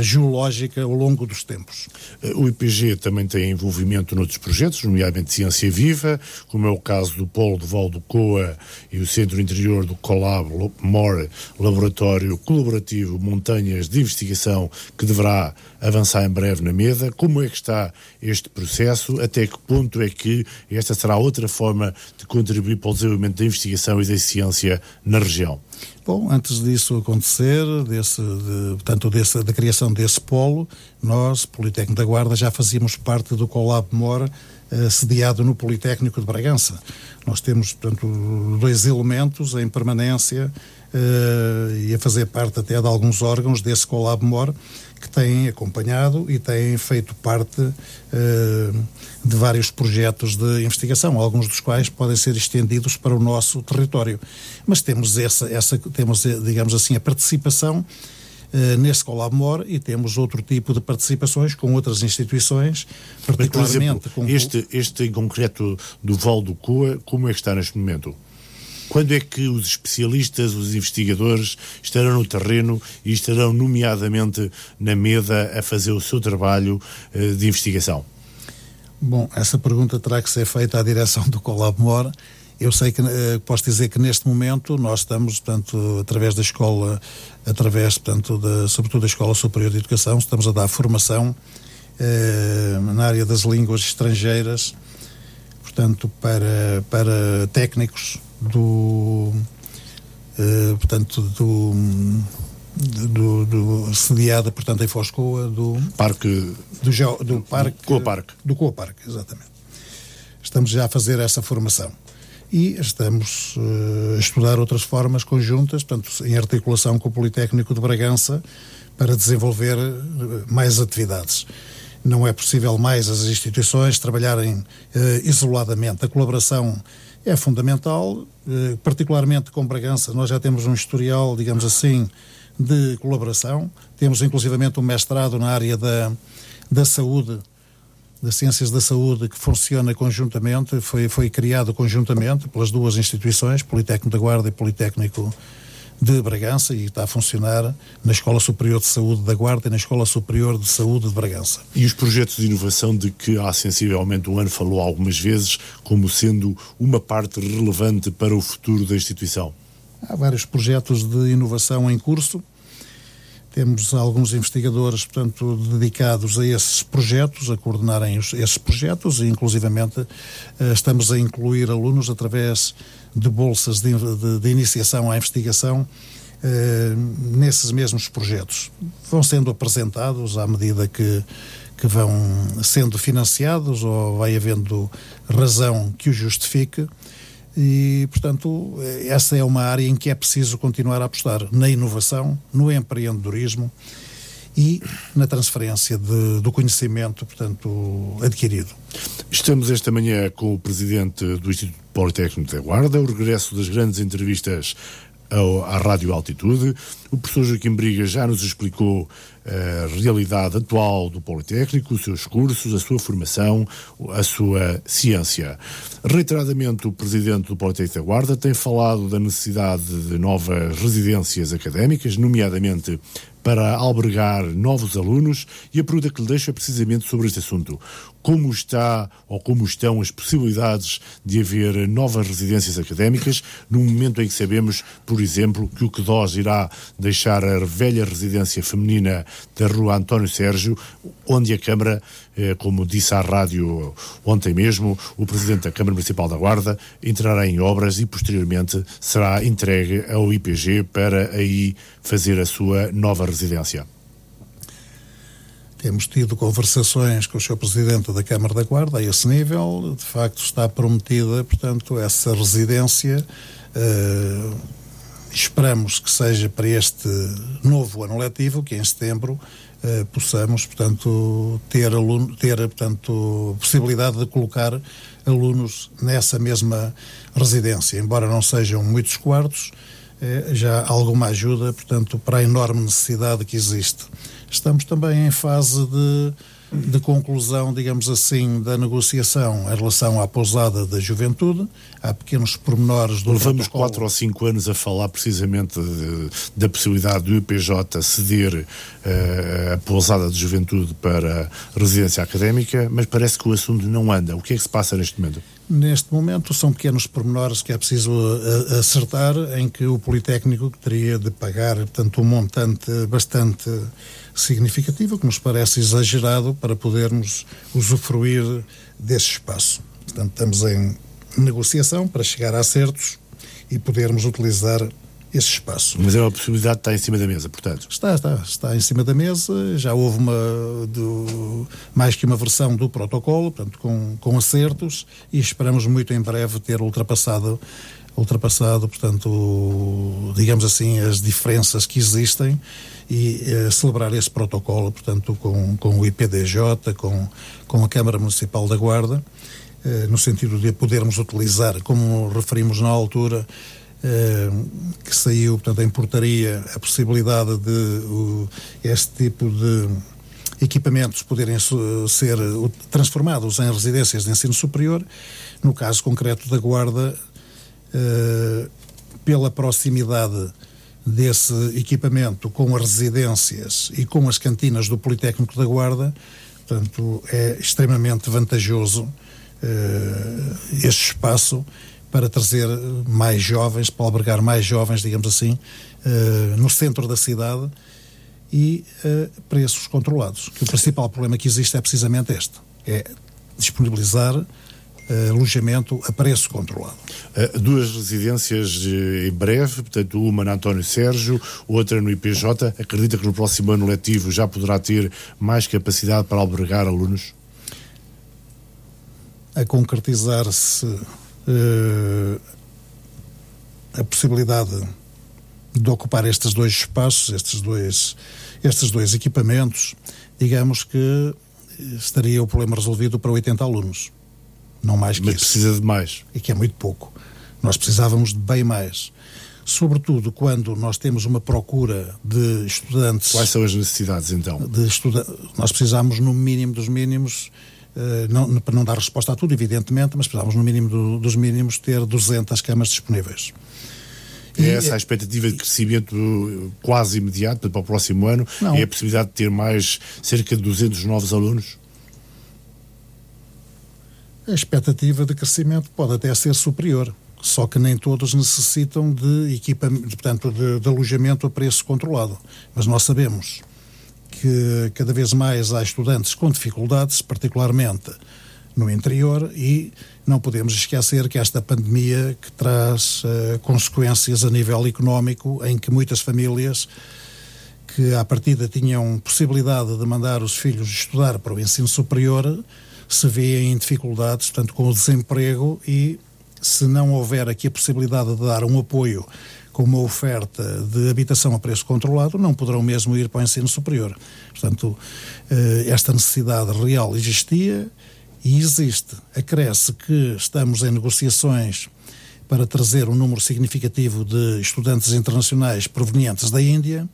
geológica ao longo dos tempos. Eh, o IPG também tem envolvimento noutros projetos, nomeadamente Ciência Viva, como é o caso do Polo do Val do Coa e o Centro Interior do Colab MORE, Laboratório Colaborativo Montanhas de Investigação, que deverá avançar em breve na mesa. Como é que está este processo? Até que ponto é que esta será outra forma de contribuir para o desenvolvimento da investigação e da ciência na região? Bom, antes disso acontecer, desse, de, portanto, desse, da criação desse polo, nós, Politécnico da Guarda, já fazíamos parte do Colab Mora, eh, sediado no Politécnico de Bragança. Nós temos, portanto, dois elementos em permanência eh, e a fazer parte até de alguns órgãos desse Colab Mora, que têm acompanhado e têm feito parte uh, de vários projetos de investigação, alguns dos quais podem ser estendidos para o nosso território. Mas temos essa, essa temos, digamos assim, a participação Uh, nesse Colabmor e temos outro tipo de participações com outras instituições, particularmente exemplo, com... Este, este em concreto do Val do Coa, como é que está neste momento? Quando é que os especialistas, os investigadores estarão no terreno e estarão, nomeadamente, na mesa a fazer o seu trabalho uh, de investigação? Bom, essa pergunta terá que ser feita à direção do Colabmor. Eu sei que uh, posso dizer que neste momento nós estamos, portanto, através da escola, através, portanto, sobretudo da Escola Superior de Educação, estamos a dar formação uh, na área das línguas estrangeiras, portanto, para, para técnicos do uh, portanto do, do, do sediada portanto em Foscoa do parque do, geo, do parque Coaparque do Coaparque exatamente. Estamos já a fazer essa formação. E estamos uh, a estudar outras formas conjuntas portanto em articulação com o Politécnico de Bragança para desenvolver uh, mais atividades. Não é possível mais as instituições trabalharem uh, isoladamente. A colaboração é fundamental, eh, particularmente com Bragança. Nós já temos um historial, digamos assim, de colaboração. Temos inclusivamente um mestrado na área da, da saúde, das ciências da saúde, que funciona conjuntamente, foi, foi criado conjuntamente pelas duas instituições, Politécnico da Guarda e Politécnico de Bragança e está a funcionar na Escola Superior de Saúde da Guarda e na Escola Superior de Saúde de Bragança. E os projetos de inovação de que há sensivelmente um ano falou algumas vezes como sendo uma parte relevante para o futuro da instituição? Há vários projetos de inovação em curso. Temos alguns investigadores, portanto, dedicados a esses projetos, a coordenarem esses projetos e, inclusivamente, eh, estamos a incluir alunos através de bolsas de, de, de iniciação à investigação eh, nesses mesmos projetos. Vão sendo apresentados à medida que, que vão sendo financiados ou vai havendo razão que o justifique. E, portanto, essa é uma área em que é preciso continuar a apostar na inovação, no empreendedorismo e na transferência de, do conhecimento, portanto, adquirido. Estamos esta manhã com o presidente do Instituto Politécnico da Guarda, o regresso das grandes entrevistas ao, à Rádio Altitude. O professor Joaquim Briga já nos explicou a realidade atual do Politécnico, os seus cursos, a sua formação, a sua ciência. Reiteradamente, o presidente do Politécnico da Guarda tem falado da necessidade de novas residências académicas, nomeadamente para albergar novos alunos, e a pergunta que lhe deixo é precisamente sobre este assunto. Como está ou como estão as possibilidades de haver novas residências académicas, no momento em que sabemos, por exemplo, que o QDOS irá deixar a velha residência feminina da Rua António Sérgio, onde a Câmara, eh, como disse à rádio ontem mesmo, o Presidente da Câmara Municipal da Guarda entrará em obras e posteriormente será entregue ao IPG para aí fazer a sua nova residência. Temos tido conversações com o Sr. Presidente da Câmara da Guarda a esse nível. De facto, está prometida, portanto, essa residência. Uh, esperamos que seja para este novo ano letivo, que em setembro eh, possamos, portanto, ter, aluno, ter portanto, possibilidade de colocar alunos nessa mesma residência. Embora não sejam muitos quartos, eh, já alguma ajuda, portanto, para a enorme necessidade que existe. Estamos também em fase de de conclusão, digamos assim, da negociação em relação à pousada da juventude. Há pequenos pormenores do Levamos protocolo. quatro ou cinco anos a falar precisamente de, da possibilidade do IPJ ceder uh, a pousada de juventude para residência académica, mas parece que o assunto não anda. O que é que se passa neste momento? Neste momento são pequenos pormenores que é preciso eh, acertar, em que o Politécnico teria de pagar, portanto, um montante bastante significativo, que nos parece exagerado para podermos usufruir desse espaço. Portanto, estamos em negociação para chegar a acertos e podermos utilizar esse espaço. Mas é uma possibilidade que está em cima da mesa, portanto? Está, está. Está em cima da mesa. Já houve uma, do, mais que uma versão do protocolo, portanto, com, com acertos, e esperamos muito em breve ter ultrapassado ultrapassado, portanto, digamos assim, as diferenças que existem e eh, celebrar esse protocolo, portanto, com, com o IPDJ, com, com a Câmara Municipal da Guarda, eh, no sentido de podermos utilizar, como referimos na altura, que saiu, portanto, em portaria, a possibilidade de uh, este tipo de equipamentos poderem ser transformados em residências de ensino superior. No caso concreto da Guarda, eh, pela proximidade desse equipamento com as residências e com as cantinas do Politécnico da Guarda, portanto, é extremamente vantajoso uh, este espaço para trazer mais jovens, para albergar mais jovens, digamos assim, uh, no centro da cidade e uh, preços controlados. Que o principal problema que existe é precisamente este: é disponibilizar uh, alojamento a preço controlado. Duas residências em breve, portanto, uma na António Sérgio, outra no IPJ. Acredita que no próximo ano letivo já poderá ter mais capacidade para albergar alunos? A concretizar-se a possibilidade de ocupar estes dois espaços, estes dois, estes dois equipamentos, digamos que estaria o problema resolvido para 80 alunos não mais que Mas isso. precisa de mais. E que é muito pouco. Nós precisávamos de bem mais. Sobretudo quando nós temos uma procura de estudantes. Quais são as necessidades então? De estuda... Nós precisamos, no mínimo dos mínimos, não, para não dar resposta a tudo, evidentemente, mas precisamos, no mínimo do, dos mínimos, ter 200 camas disponíveis. É essa a expectativa de crescimento quase imediato para o próximo ano? Não. É a possibilidade de ter mais cerca de 200 novos alunos? a expectativa de crescimento pode até ser superior, só que nem todos necessitam de equipamento, portanto, de, de alojamento a preço controlado. Mas nós sabemos que cada vez mais há estudantes com dificuldades, particularmente no interior, e não podemos esquecer que esta pandemia que traz uh, consequências a nível económico, em que muitas famílias que à partida tinham possibilidade de mandar os filhos estudar para o ensino superior se vê em dificuldades, portanto, com o desemprego e se não houver aqui a possibilidade de dar um apoio com uma oferta de habitação a preço controlado, não poderão mesmo ir para o ensino superior. Portanto, eh, esta necessidade real existia e existe. Acresce que estamos em negociações para trazer um número significativo de estudantes internacionais provenientes da Índia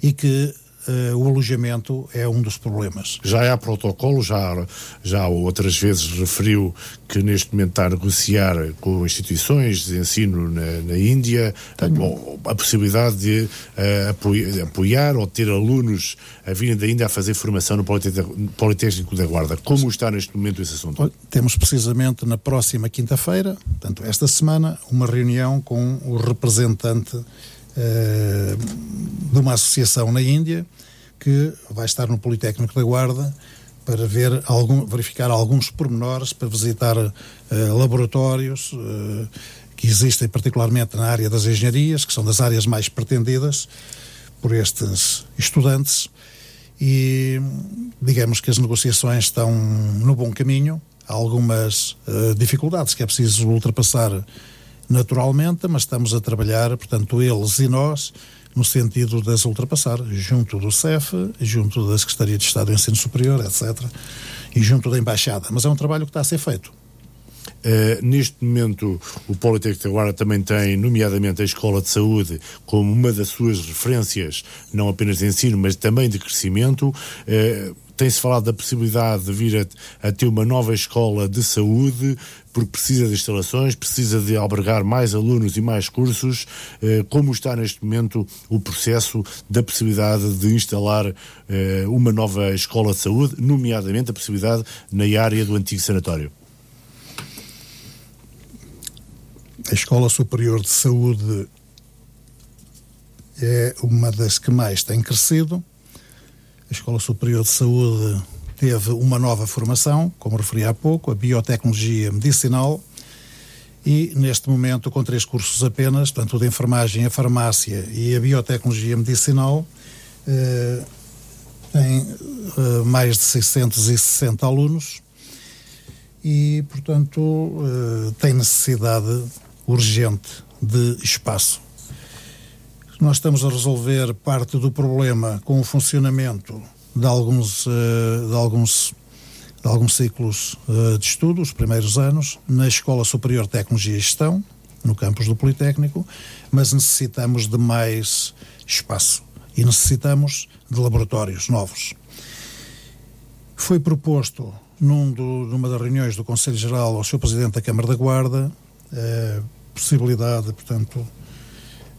e que uh, o alojamento é um dos problemas. Já há protocolo, já, já outras vezes referiu que neste momento está a negociar com instituições de ensino na, na Índia a, a, possibilidade de uh, apoiar, apoiar, ou ter alunos a virem da Índia a fazer formação no Politécnico da Guarda. Como está neste momento esse assunto? Temos precisamente na próxima quinta-feira, portanto, esta semana, uma reunião com o representante de uma associação na Índia que vai estar no Politécnico da Guarda para ver algum, verificar alguns pormenores, para visitar uh, laboratórios uh, que existem particularmente na área das engenharias, que são das áreas mais pretendidas por estes estudantes e digamos que as negociações estão no bom caminho. Há algumas uh, dificuldades que é preciso ultrapassar naturalmente, mas estamos a trabalhar, portanto, eles e nós, no sentido de as ultrapassar, junto do CEF, junto da Secretaria de Estado do Ensino Superior, etc., e junto da Embaixada. Mas é um trabalho que está a ser feito. Uh, neste momento, o Politécnico da Guarda também tem, nomeadamente, a Escola de Saúde como uma das suas referências, não apenas de ensino, mas também de crescimento. Uh, tem-se falado da possibilidade de vir a, a, ter uma nova escola de saúde, porque precisa de instalações, precisa de albergar mais alunos e mais cursos. Eh, como está neste momento o processo da possibilidade de instalar eh, uma nova escola de saúde, nomeadamente a possibilidade na área do antigo sanatório? A Escola Superior de Saúde é uma das que mais tem crescido a Escola Superior de Saúde teve uma nova formação, como referi há pouco, a Biotecnologia Medicinal, e neste momento, com três cursos apenas, tanto de enfermagem, a farmácia e a biotecnologia medicinal, eh, tem eh, mais de 660 alunos e, portanto, eh, tem necessidade urgente de espaço. Nós estamos a resolver parte do problema com o funcionamento de alguns, eh, de alguns, de alguns ciclos eh, de estudo, os primeiros anos, na Escola Superior de Tecnologia e Gestão, no campus do Politécnico, mas necessitamos de mais espaço e necessitamos de laboratórios novos. Foi proposto num do, numa das reuniões do Conselho Geral ao Sr. Presidente da Câmara da Guarda a eh, possibilidade, portanto,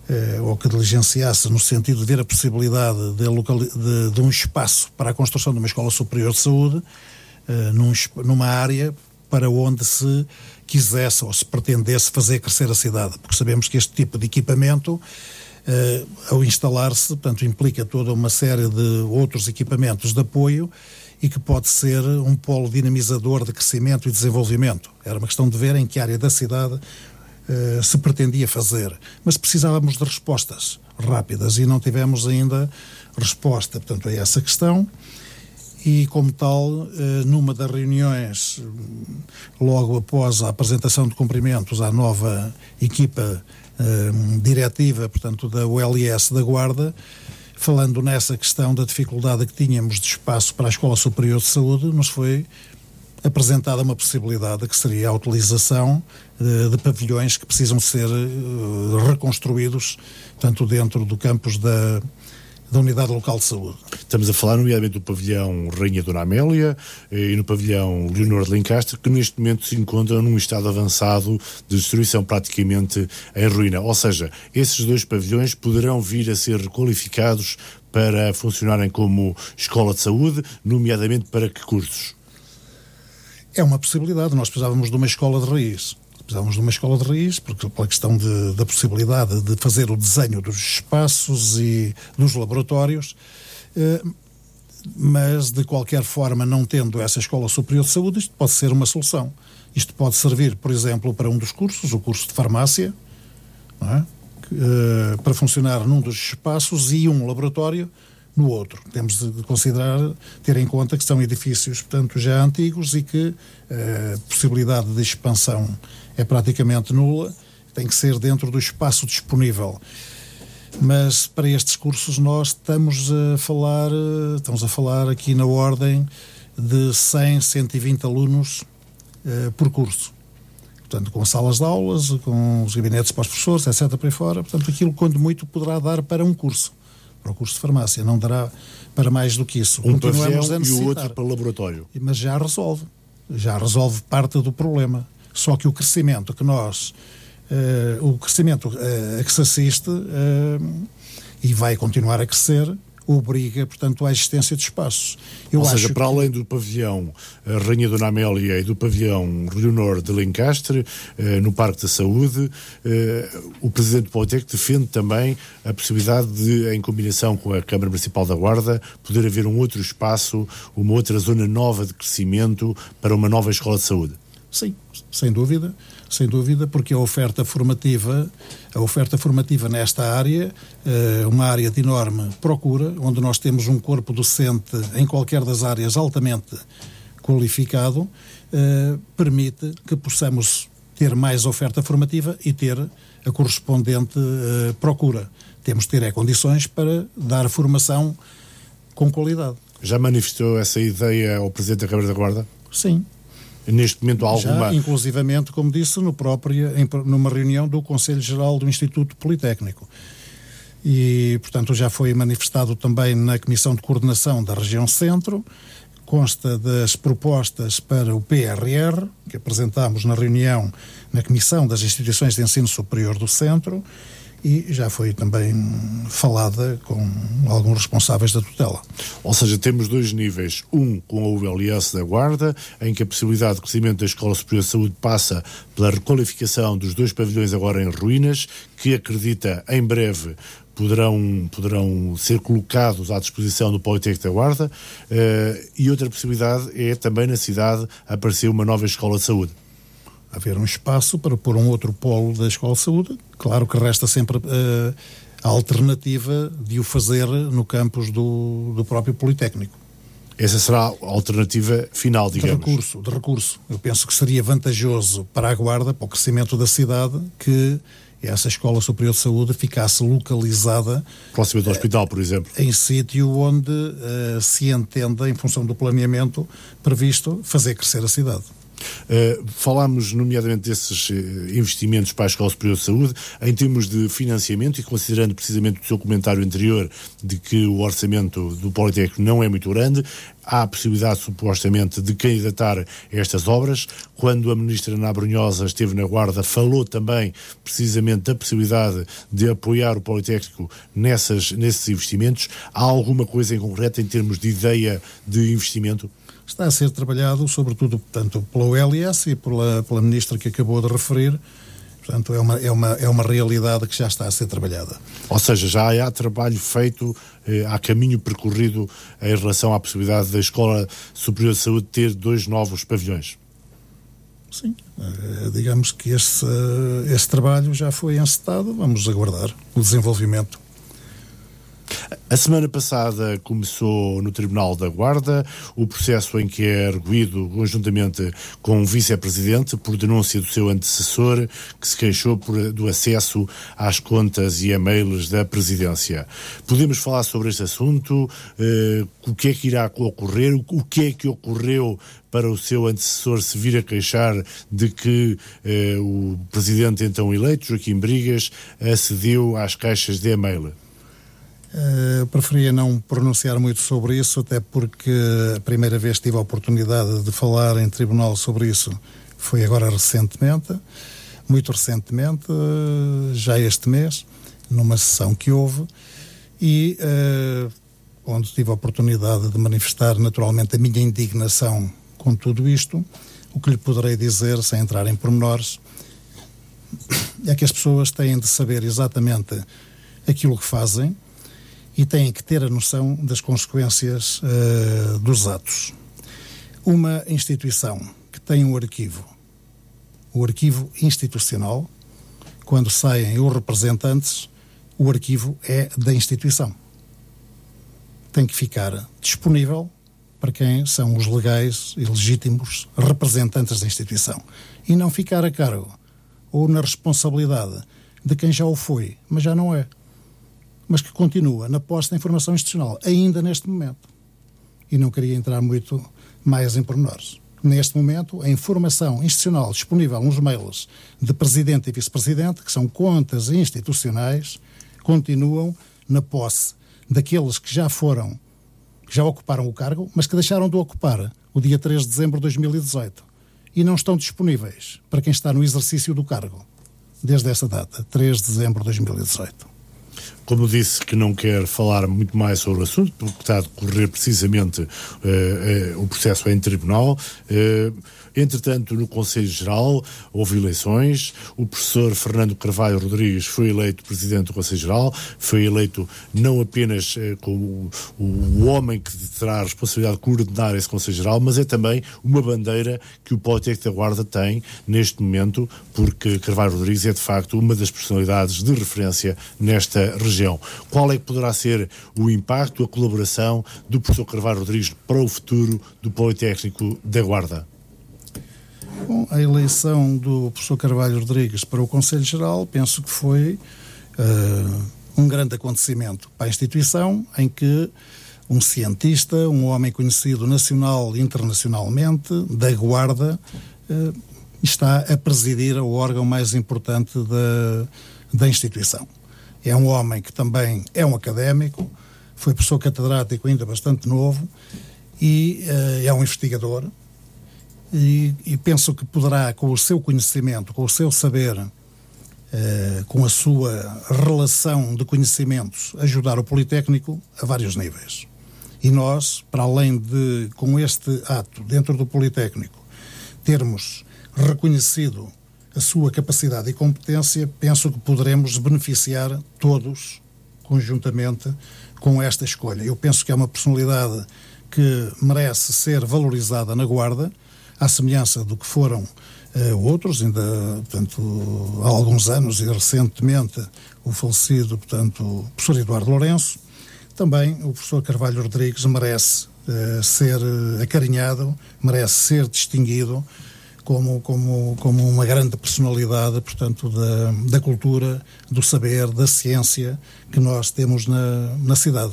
eh, ou que diligenciasse no sentido de ver a possibilidade de, de, de um espaço para a construção de uma escola superior de saúde eh, num, numa área para onde se quisesse ou se pretendesse fazer crescer a cidade, porque sabemos que este tipo de equipamento eh, ao instalar-se, portanto, implica toda uma série de outros equipamentos de apoio e que pode ser um polo dinamizador de crescimento e desenvolvimento. Era uma questão de ver em que área da cidade uh, se pretendia fazer. Mas precisávamos de respostas rápidas e não tivemos ainda resposta, portanto, a essa questão. E, como tal, uh, numa das reuniões, logo após a apresentação de cumprimentos à nova equipa uh, diretiva, portanto, da ULS da Guarda, falando nessa questão da dificuldade que tínhamos de espaço para a Escola Superior de Saúde, nos foi apresentada uma possibilidade que seria a utilização de, de pavilhões que precisam ser uh, reconstruídos, tanto dentro do campus da, da Unidade Local de Saúde. Estamos a falar, nomeadamente, do pavilhão Rainha Dona Amélia eh, e no pavilhão Leonor de Lencastre, que neste momento se encontram num estado avançado de destruição praticamente em ruína. Ou seja, esses dois pavilhões poderão vir a ser requalificados para funcionarem como escola de saúde, nomeadamente para que cursos? É uma possibilidade. Nós precisávamos de uma escola de raiz. Precisávamos de uma escola de raiz, porque pela questão de, da possibilidade de fazer o desenho dos espaços e dos laboratórios. Eh, mas, de qualquer forma, não tendo essa escola superior de saúde, isto pode ser uma solução. Isto pode servir, por exemplo, para um dos cursos, o curso de farmácia, é? uh, para funcionar num dos espaços e um laboratório no outro. Temos de considerar, ter em conta que são edifícios, portanto, já antigos e que a eh, possibilidade de expansão é praticamente nula, tem que ser dentro do espaço disponível. Mas para estes cursos nós estamos a falar, eh, estamos a falar aqui na ordem de 100, 120 alunos uh, por curso. Portanto, com salas de aulas, com os gabinetes para os professores, etc. para aí fora. Portanto, aquilo, quando muito, poderá dar para um curso para o curso de farmácia, não dará para mais do que isso. Um pavilhão e o outro para o laboratório. Mas já resolve, já resolve parte do problema. Só que o crescimento que nós, uh, o crescimento uh, a que se assiste uh, e vai continuar a crescer, obriga, portanto, à existência de espaços. Eu Ou seja, para que... além do pavilhão eh, Rainha Dona Amélia e do pavilhão Leonor de Lencastre, eh, no Parque da Saúde, eh, o Presidente Politécnico defende também a possibilidade de, em combinação com a Câmara Municipal da Guarda, poder haver um outro espaço, uma outra zona nova de crescimento para uma nova escola de saúde. Sim, sem dúvida sem dúvida, porque a oferta formativa, a oferta formativa nesta área, é uma área de enorme procura, onde nós temos um corpo docente em qualquer das áreas altamente qualificado, eh, permite que possamos ter mais oferta formativa e ter a correspondente eh, procura. Temos de ter é, condições para dar formação com qualidade. Já manifestou essa ideia ao Presidente da Câmara da Guarda? Sim, neste momento alguma. Já, inclusivamente, como disse, no próprio, em, numa reunião do Conselho Geral do Instituto Politécnico. E, portanto, já foi manifestado também na Comissão de Coordenação da Região Centro, consta das propostas para o PRR, que apresentámos na reunião na Comissão das Instituições de Ensino Superior do Centro, e já foi também falada com alguns responsáveis da tutela. Ou seja, temos dois níveis. Um com a ULS da Guarda, em que a possibilidade de crescimento da Escola Superior de Saúde passa pela requalificação dos dois pavilhões agora em ruínas, que acredita em breve poderão, poderão ser colocados à disposição do Politécnico da Guarda. Uh, e outra possibilidade é também na cidade aparecer uma nova escola de saúde haver um espaço para pôr um outro polo da Escola de Saúde. Claro que resta sempre uh, a alternativa de o fazer no campus do, do próprio Politécnico. Essa será a alternativa final, digamos. De recurso, de recurso. Eu penso que seria vantajoso para a Guarda, para o crescimento da cidade, que essa Escola Superior de Saúde ficasse localizada. Próxima do hospital, por exemplo. Em sítio onde uh, se entenda, em função do planeamento previsto, fazer crescer a cidade. Uh, falámos, nomeadamente, desses uh, investimentos para a Escola Superior de Saúde, em termos de financiamento e considerando precisamente o seu comentário anterior de que o orçamento do Politécnico não é muito grande, há a possibilidade, supostamente, de candidatar estas obras. Quando a ministra Ana Brunhosa esteve na Guarda, falou também, precisamente, da possibilidade de apoiar o Politécnico nessas, nesses investimentos. Há alguma coisa em concreto em termos de ideia de investimento? Está a ser trabalhado, sobretudo, portanto, pela OLS e pela, pela ministra que acabou de referir. Portanto, é uma, é, uma, é uma realidade que já está a ser trabalhada. Ou seja, já há trabalho feito, eh, há caminho percorrido em relação à possibilidade da Escola Superior de Saúde ter dois novos pavilhões. Sim, eh, digamos que esse, esse trabalho já foi encetado, vamos aguardar o desenvolvimento. A semana passada começou no Tribunal da Guarda o processo em que é arguído conjuntamente com o vice-presidente por denúncia do seu antecessor que se queixou por, do acesso às contas e e-mails da presidência. Podemos falar sobre este assunto? Uh, o que é que irá ocorrer? O, que é que ocorreu para o seu antecessor se vir a queixar de que uh, o presidente então eleito, Joaquim Brigas, acedeu às caixas de e-mail? Uh, preferia não pronunciar muito sobre isso, até porque a primeira vez que tive a oportunidade de falar em tribunal sobre isso foi agora recentemente, muito recentemente, uh, já este mês, numa sessão que houve, e uh, onde tive a oportunidade de manifestar naturalmente a minha indignação com tudo isto. O que lhe poderei dizer, sem entrar em pormenores, é que as pessoas têm de saber exatamente aquilo que fazem e têm que ter a noção das consequências uh, dos atos. Uma instituição que tem um arquivo, o arquivo institucional, quando saem os representantes, o arquivo é da instituição. Tem que ficar disponível para quem são os legais e legítimos representantes da instituição e não ficar a cargo ou na responsabilidade de quem já o foi, mas já não é mas que continua na posse da informação institucional, ainda neste momento. E não queria entrar muito mais em pormenores. Neste momento, a informação institucional disponível nos mails de presidente e vice-presidente, que são contas institucionais, continuam na posse daqueles que já foram, que já ocuparam o cargo, mas que deixaram de ocupar o dia 3 de dezembro de 2018 e não estão disponíveis para quem está no exercício do cargo desde essa data, 3 de dezembro de 2018. Como disse que não quer falar muito mais sobre o assunto, porque está a decorrer precisamente uh, uh, o processo em tribunal. Uh, Entretanto, no Conselho Geral houve eleições. O professor Fernando Carvalho Rodrigues foi eleito presidente do Conselho Geral, foi eleito não apenas eh, como o, o, homem que terá a responsabilidade de coordenar esse Conselho Geral, mas é também uma bandeira que o Politécnico da Guarda tem neste momento, porque Carvalho Rodrigues é de facto uma das personalidades de referência nesta região. Qual é que poderá ser o impacto, a colaboração do professor Carvalho Rodrigues para o futuro do Politécnico da Guarda? Bom, a eleição do professor Carvalho Rodrigues para o Conselho Geral penso que foi uh, um grande acontecimento para a instituição em que um cientista, um homem conhecido nacional e internacionalmente, da Guarda, eh, está a presidir o órgão mais importante da, da instituição. É um homem que também é um académico, foi professor catedrático ainda bastante novo e uh, é um investigador. E, e, penso que poderá, com o seu conhecimento, com o seu saber, uh, com a sua relação de conhecimentos, ajudar o Politécnico a vários níveis. E nós, para além de, com este ato, dentro do Politécnico, termos reconhecido a sua capacidade e competência, penso que poderemos beneficiar todos conjuntamente com esta escolha. Eu penso que é uma personalidade que merece ser valorizada na Guarda, à semelhança do que foram uh, outros, ainda portanto, há alguns anos e recentemente o falecido portanto, professor Eduardo Lourenço. Também o professor Carvalho Rodrigues merece uh, ser acarinhado, merece ser distinguido como, como, como uma grande personalidade, portanto, da, da cultura, do saber, da ciência que nós temos na, na cidade.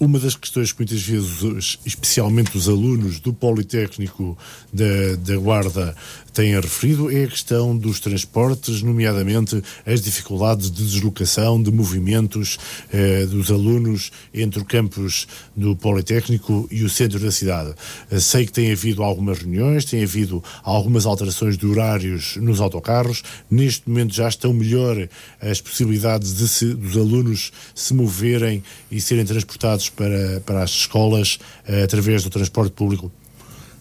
Uma das questões que muitas vezes, especialmente os alunos do Politécnico da, da Guarda, têm referido é a questão dos transportes, nomeadamente as dificuldades de deslocação, de movimentos eh, dos alunos entre o campus do Politécnico e o centro da cidade. Eh, sei que tem havido algumas reuniões, tem havido algumas alterações de horários nos autocarros. Neste momento já estão melhor as possibilidades de se, dos alunos se moverem e serem transportados para, para as escolas eh, através do transporte público.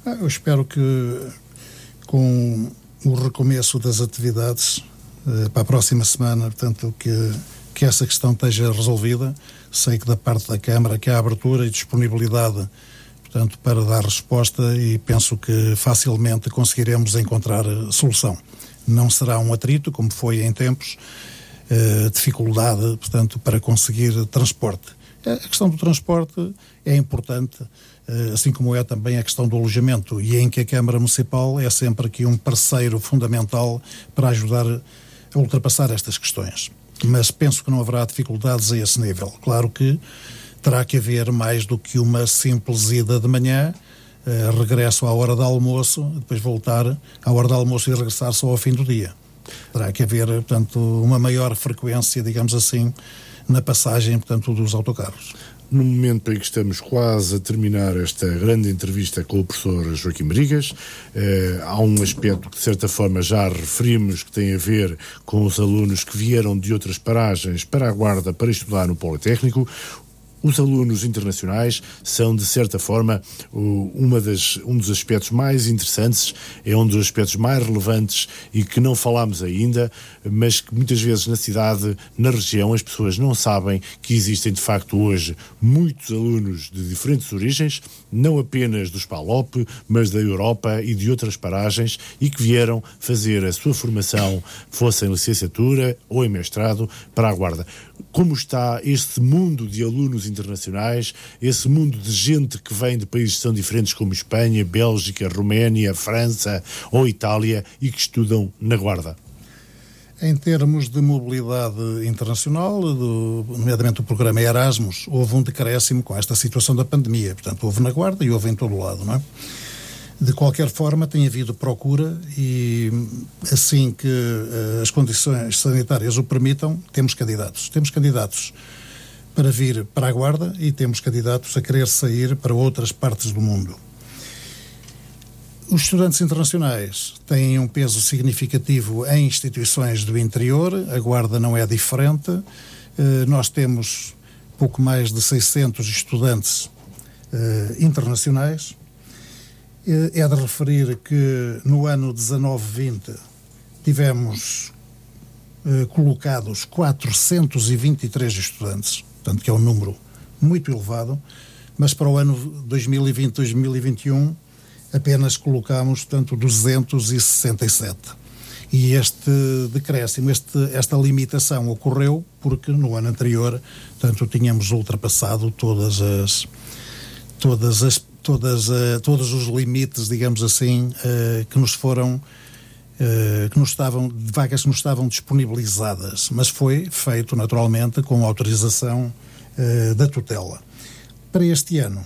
Ah, eu espero que com o recomeço das atividades eh, para a próxima semana, portanto, que, que essa questão esteja resolvida. Sei que da parte da Câmara que há abertura e disponibilidade, portanto, para dar resposta e penso que facilmente conseguiremos encontrar eh, solução. Não será um atrito, como foi em tempos, eh, dificuldade, portanto, para conseguir transporte. A questão do transporte é importante assim como é também a questão do alojamento, e em que a Câmara Municipal é sempre aqui um parceiro fundamental para ajudar a ultrapassar estas questões. Mas penso que não haverá dificuldades a esse nível. Claro que terá que haver mais do que uma simples ida de manhã, eh, regresso à hora do almoço, depois voltar à hora do almoço e regressar só ao fim do dia. Terá que haver, portanto, uma maior frequência, digamos assim, na passagem, portanto, dos autocarros no momento em que estamos quase a terminar esta grande entrevista com o professor Joaquim Brigas, eh, há um aspecto que, de certa forma, já referimos que tem a ver com os alunos que vieram de outras paragens para a Guarda para estudar no Politécnico. Os alunos internacionais são, de certa forma, uma das, um dos aspectos mais interessantes, é um dos aspectos mais relevantes e que não falámos ainda, mas que muitas vezes na cidade, na região, as pessoas não sabem que existem de facto hoje muitos alunos de diferentes origens, não apenas dos PALOP, mas da Europa e de outras paragens e que vieram fazer a sua formação, fosse em licenciatura ou em mestrado, para a Guarda como está este mundo de alunos internacionais, esse mundo de gente que vem de países tão diferentes como Espanha, Bélgica, Roménia, França ou Itália e que estudam na Guarda? Em termos de mobilidade internacional, do, nomeadamente o programa Erasmus, houve um decréscimo com esta situação da pandemia. Portanto, houve na Guarda e houve em todo o lado, não é? De qualquer forma, tem havido procura e assim que uh, as condições sanitárias o permitam, temos candidatos. Temos candidatos para vir para a Guarda e temos candidatos a querer sair para outras partes do mundo. Os estudantes internacionais têm um peso significativo em instituições do interior, a Guarda não é diferente. Uh, nós temos pouco mais de 600 estudantes uh, internacionais é de referir que no ano 19-20 tivemos eh, colocados 423 estudantes, portanto que é um número muito elevado, mas para o ano 2020-2021 apenas colocamos, portanto, 267. E este decréscimo, este, esta limitação ocorreu porque no ano anterior, portanto, tínhamos ultrapassado todas as todas as todas, uh, todos os limites, digamos assim, uh, que nos foram uh, que nos estavam, de vagas que nos estavam disponibilizadas, mas foi feito naturalmente com autorização da tutela. Para este ano,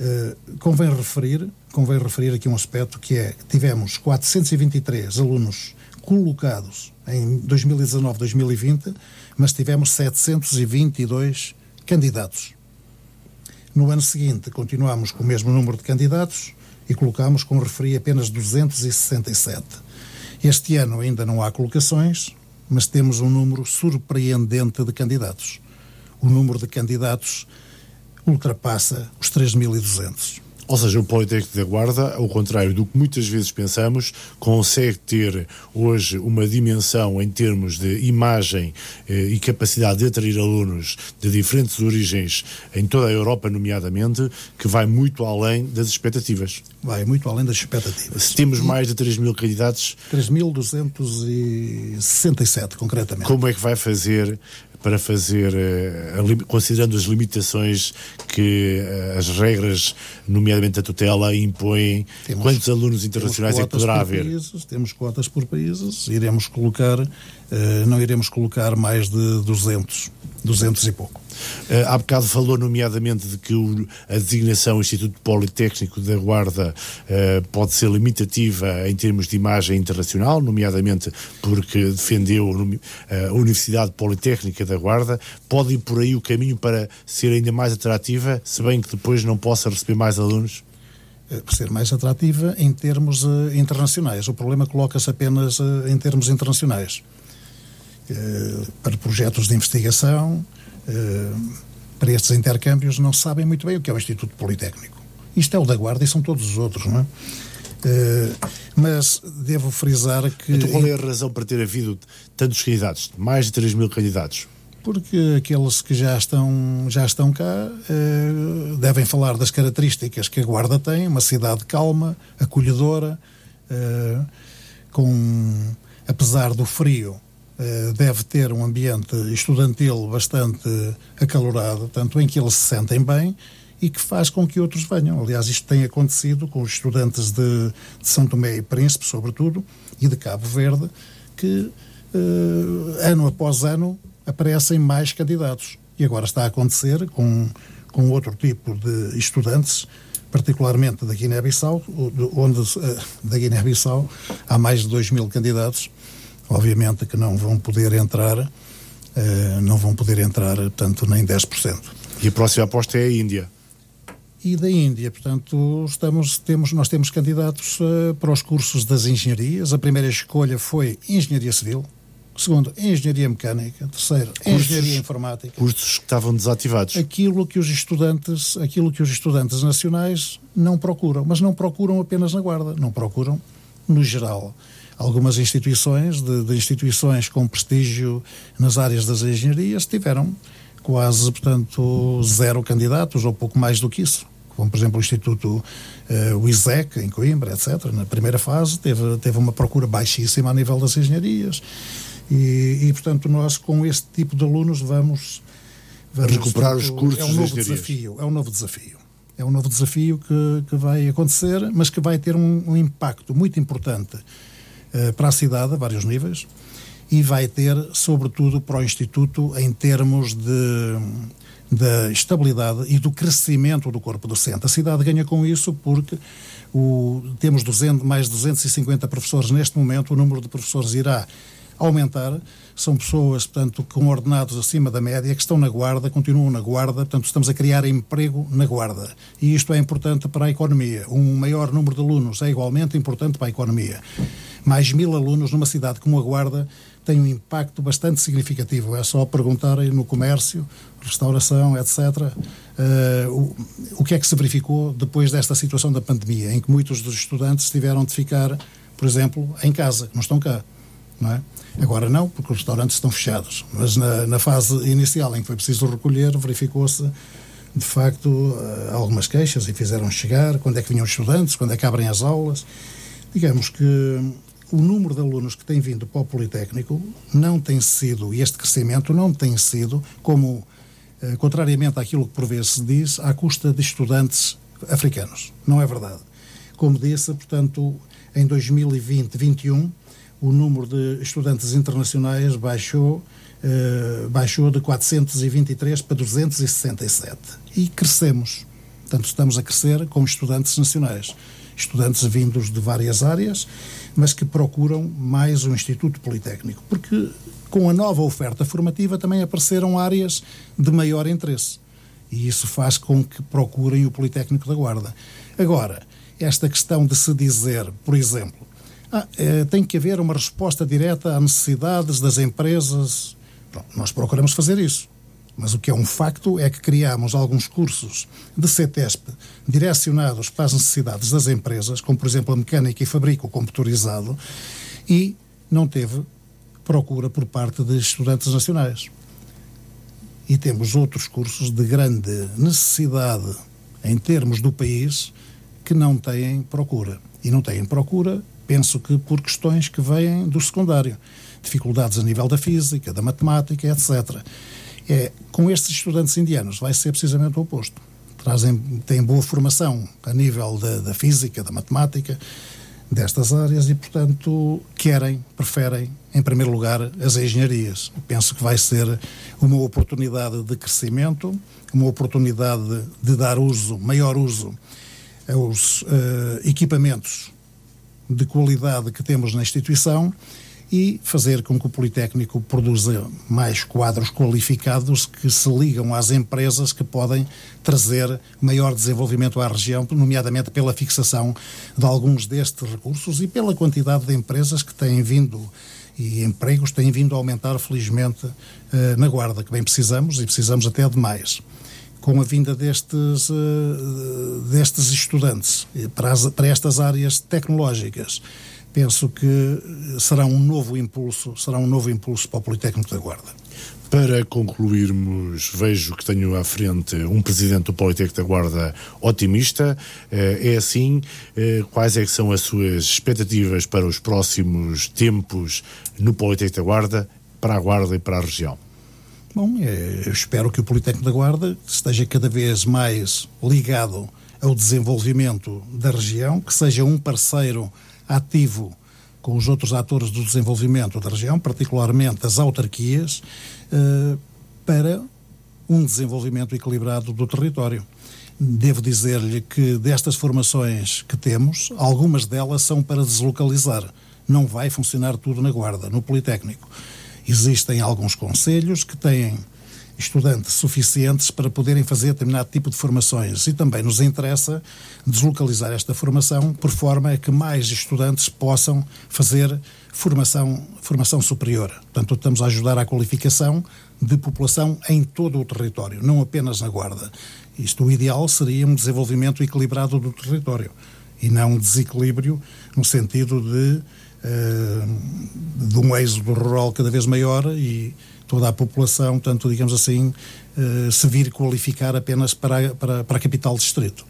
uh, convém referir, convém referir aqui um aspecto que é tivemos 423 alunos colocados em 2019-2020, mas tivemos 722 candidatos. No ano seguinte, continuamos com o mesmo número de candidatos e colocamos, como referi, apenas 267. Este ano ainda não há colocações, mas temos um número surpreendente de candidatos. O número de candidatos ultrapassa os 3.200. Ou seja, o Politécnico da Guarda, ao contrário do que muitas vezes pensamos, consegue ter hoje uma dimensão em termos de imagem eh, e capacidade de atrair alunos de diferentes origens em toda a Europa, nomeadamente, que vai muito além das expectativas. Vai muito além das expectativas. Se temos mais de 3 mil candidatos. 3.267, concretamente. Como é que vai fazer para fazer, eh, considerando as limitações que eh, as regras, nomeadamente a tutela, impõem, temos, quantos alunos internacionais é que poderá haver? Países, temos cotas por países, iremos colocar, eh, não iremos colocar mais de 200, 200 e pouco. Uh, há bocado falou, nomeadamente, de que o, a designação Instituto Politécnico da Guarda uh, pode ser limitativa em termos de imagem internacional, nomeadamente porque defendeu a Universidade Politécnica da Guarda. Pode ir por aí o caminho para ser ainda mais atrativa, se bem que depois não possa receber mais alunos? Ser mais atrativa em termos uh, internacionais. O problema coloca-se apenas uh, em termos internacionais. Uh, para projetos de investigação, para estes intercâmbios não sabem muito bem o que é o Instituto Politécnico. Isto é o da Guarda e são todos os outros, não é? Uh, mas devo frisar que. Então, qual é a razão para ter havido tantos candidatos? Mais de 3 mil candidatos? Porque aqueles que já estão, já estão cá uh, devem falar das características que a Guarda tem, uma cidade calma, acolhedora, com, apesar do frio, eh, deve ter um ambiente estudantil bastante acalorado, tanto em que eles se sentem bem e que faz com que outros venham. Aliás, isto tem acontecido com os estudantes de, de São Tomé e Príncipe, sobretudo, e de Cabo Verde, que uh, ano após ano aparecem mais candidatos. E agora está a acontecer com, com outro tipo de estudantes, particularmente da Guiné-Bissau, onde uh, da Guiné-Bissau há mais de 2 mil candidatos obviamente que não vão poder entrar, uh, não vão poder entrar tanto nem 10%. E a próxima aposta é a Índia. E da Índia, portanto, estamos, temos, nós temos candidatos uh, para os cursos das engenharias. A primeira escolha foi Engenharia Civil, segundo, Engenharia Mecânica, terceiro, cursos, Engenharia Informática. Cursos que estavam desativados. Aquilo que os estudantes, aquilo que os estudantes nacionais não procuram, mas não procuram apenas na Guarda, não procuram no geral algumas instituições, de, de, instituições com prestígio nas áreas das engenharias, tiveram quase, portanto, zero candidatos, ou pouco mais do que isso. Como, por exemplo, o Instituto uh, o ISEC, em Coimbra, etc. Na primeira fase teve, teve uma procura baixíssima a nível das engenharias. E, e portanto, nós com este tipo de alunos vamos... vamos recuperar portanto, os cursos é um novo de desafio É um novo desafio. É um novo desafio que, que vai acontecer, mas que vai ter um, um impacto muito importante para a cidade a vários níveis e vai ter, sobretudo, para o Instituto em termos de da estabilidade e do crescimento do corpo docente. A cidade ganha com isso porque o, temos 200, mais 250 professores neste momento, o número de professores irá aumentar. São pessoas, portanto, com ordenados acima da média, que estão na guarda, continuam na guarda, portanto, estamos a criar emprego na guarda. E isto é importante para a economia. Um maior número de alunos é igualmente importante para a economia mais mil alunos numa cidade como a Guarda tem um impacto bastante significativo. É só perguntarem no comércio, restauração, etc., uh, eh, o, o que é que se verificou depois desta situação da pandemia, em que muitos dos estudantes tiveram de ficar, por exemplo, em casa, não estão cá. Não é? Agora não, porque os restaurantes estão fechados. Mas na, na fase inicial em que foi preciso recolher, verificou-se de facto eh, algumas queixas e fizeram chegar quando é que vinham os estudantes, quando é que abrem as aulas. Digamos que o número de alunos que tem vindo para o Politécnico não tem sido, e este crescimento não tem sido, como, eh, contrariamente àquilo que por vezes se diz, à custa de estudantes africanos. Não é verdade. Como disse, portanto, em 2020-21, o número de estudantes internacionais baixou, uh, baixou de 423 para 267. E crescemos. Portanto, estamos a crescer com estudantes nacionais. Estudantes vindos de várias áreas, mas que procuram mais o Instituto Politécnico. Porque com a nova oferta formativa também apareceram áreas de maior interesse. E isso faz com que procurem o Politécnico da Guarda. Agora, esta questão de se dizer, por exemplo, ah, é, tem que haver uma resposta direta às necessidades das empresas. nós procuramos fazer isso. Mas o que é um facto é que criamos alguns cursos de CETESP direcionados para as necessidades das empresas, como por exemplo a mecânica e fabrico computadorizado, e não teve procura por parte de estudantes nacionais. E temos outros cursos de grande necessidade em termos do país que não têm procura. E não têm procura, penso que por questões que vêm do secundário. Dificuldades a nível da física, da matemática, etc. É, com estes estudantes indianos vai ser precisamente o oposto. Trazem, têm boa formação a nível da, da física, da matemática, destas áreas e, portanto, querem, preferem, em primeiro lugar, as engenharias. Penso que vai ser uma oportunidade de crescimento, uma oportunidade de dar uso, maior uso, aos uh, equipamentos de qualidade que temos na instituição e fazer com que o Politécnico produza mais quadros qualificados que se ligam às empresas que podem trazer maior desenvolvimento à região, nomeadamente pela fixação de alguns destes recursos e pela quantidade de empresas que têm vindo e empregos têm vindo a aumentar, felizmente, eh, na Guarda, que bem precisamos e precisamos até de mais. Com a vinda destes, eh, destes estudantes para, as, para estas áreas tecnológicas penso que será um novo impulso, será um novo impulso para o Politécnico da Guarda. Para concluirmos, vejo que tenho à frente um presidente do Politécnico da Guarda otimista. Eh, é assim, eh, quais é que são as suas expectativas para os próximos tempos no Politécnico da Guarda, para a Guarda e para a região? Bom, eu espero que o Politécnico da Guarda esteja cada vez mais ligado ao desenvolvimento da região, que seja um parceiro ativo com os outros atores do desenvolvimento da região, particularmente as autarquias, eh, para um desenvolvimento equilibrado do território. Devo dizer-lhe que destas formações que temos, algumas delas são para deslocalizar. Não vai funcionar tudo na Guarda, no Politécnico. Existem alguns conselhos que têm estudantes suficientes para poderem fazer determinado tipo de formações e também nos interessa deslocalizar esta formação por forma a que mais estudantes possam fazer formação, formação superior. Portanto, estamos a ajudar à qualificação de população em todo o território, não apenas na Guarda. Isto, o ideal seria um desenvolvimento equilibrado do território e não um desequilíbrio no sentido de, uh, de um êxodo rural cada vez maior e toda a população, tanto digamos assim, eh, se vir qualificar apenas para, para, para a capital distrito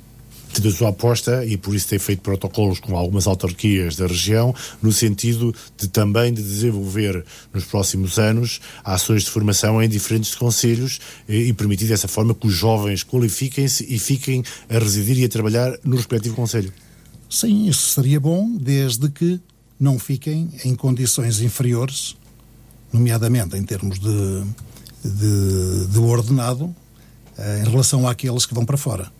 da sua aposta e por isso tem feito protocolos com algumas autarquias da região, no sentido de também de desenvolver nos próximos anos ações de formação em diferentes conselhos e, e permitir dessa forma que os jovens qualifiquem-se e fiquem a residir e a trabalhar no respectivo conselho. Sim, isso seria bom, desde que não fiquem em condições inferiores nomeadamente em termos de, de, de ordenado, eh, em relação àqueles que vão para fora.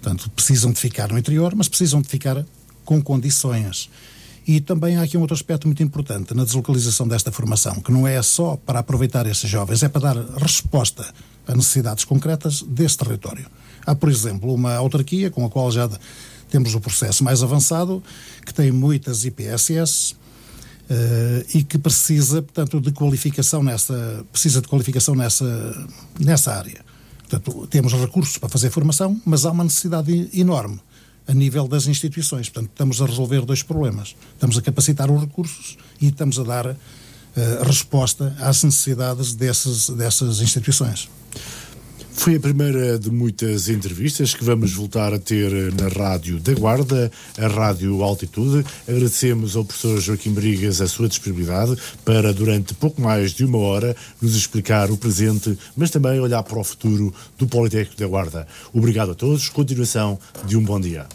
Portanto, precisam de ficar no interior, mas precisam de ficar com condições. E também há aqui um outro aspecto muito importante na deslocalização desta formação, que não é só para aproveitar esses jovens, é para dar resposta a necessidades concretas deste território. Há, por exemplo, uma autarquia com a qual já temos o processo mais avançado, que tem muitas IPSS, Uh, e que precisa, portanto, de qualificação nessa, precisa de qualificação nessa, nessa área. Portanto, temos recursos para fazer formação, mas há uma necessidade enorme a nível das instituições. Portanto, estamos a resolver dois problemas. Estamos a capacitar os recursos e estamos a dar uh, resposta às necessidades dessas, dessas instituições. Foi a primeira de muitas entrevistas que vamos voltar a ter na Rádio da Guarda, a Rádio Altitude. Agradecemos ao professor Joaquim Brigas a sua disponibilidade para, durante pouco mais de uma hora, nos explicar o presente, mas também olhar para o futuro do Politécnico da Guarda. Obrigado a todos, continuação de um bom dia.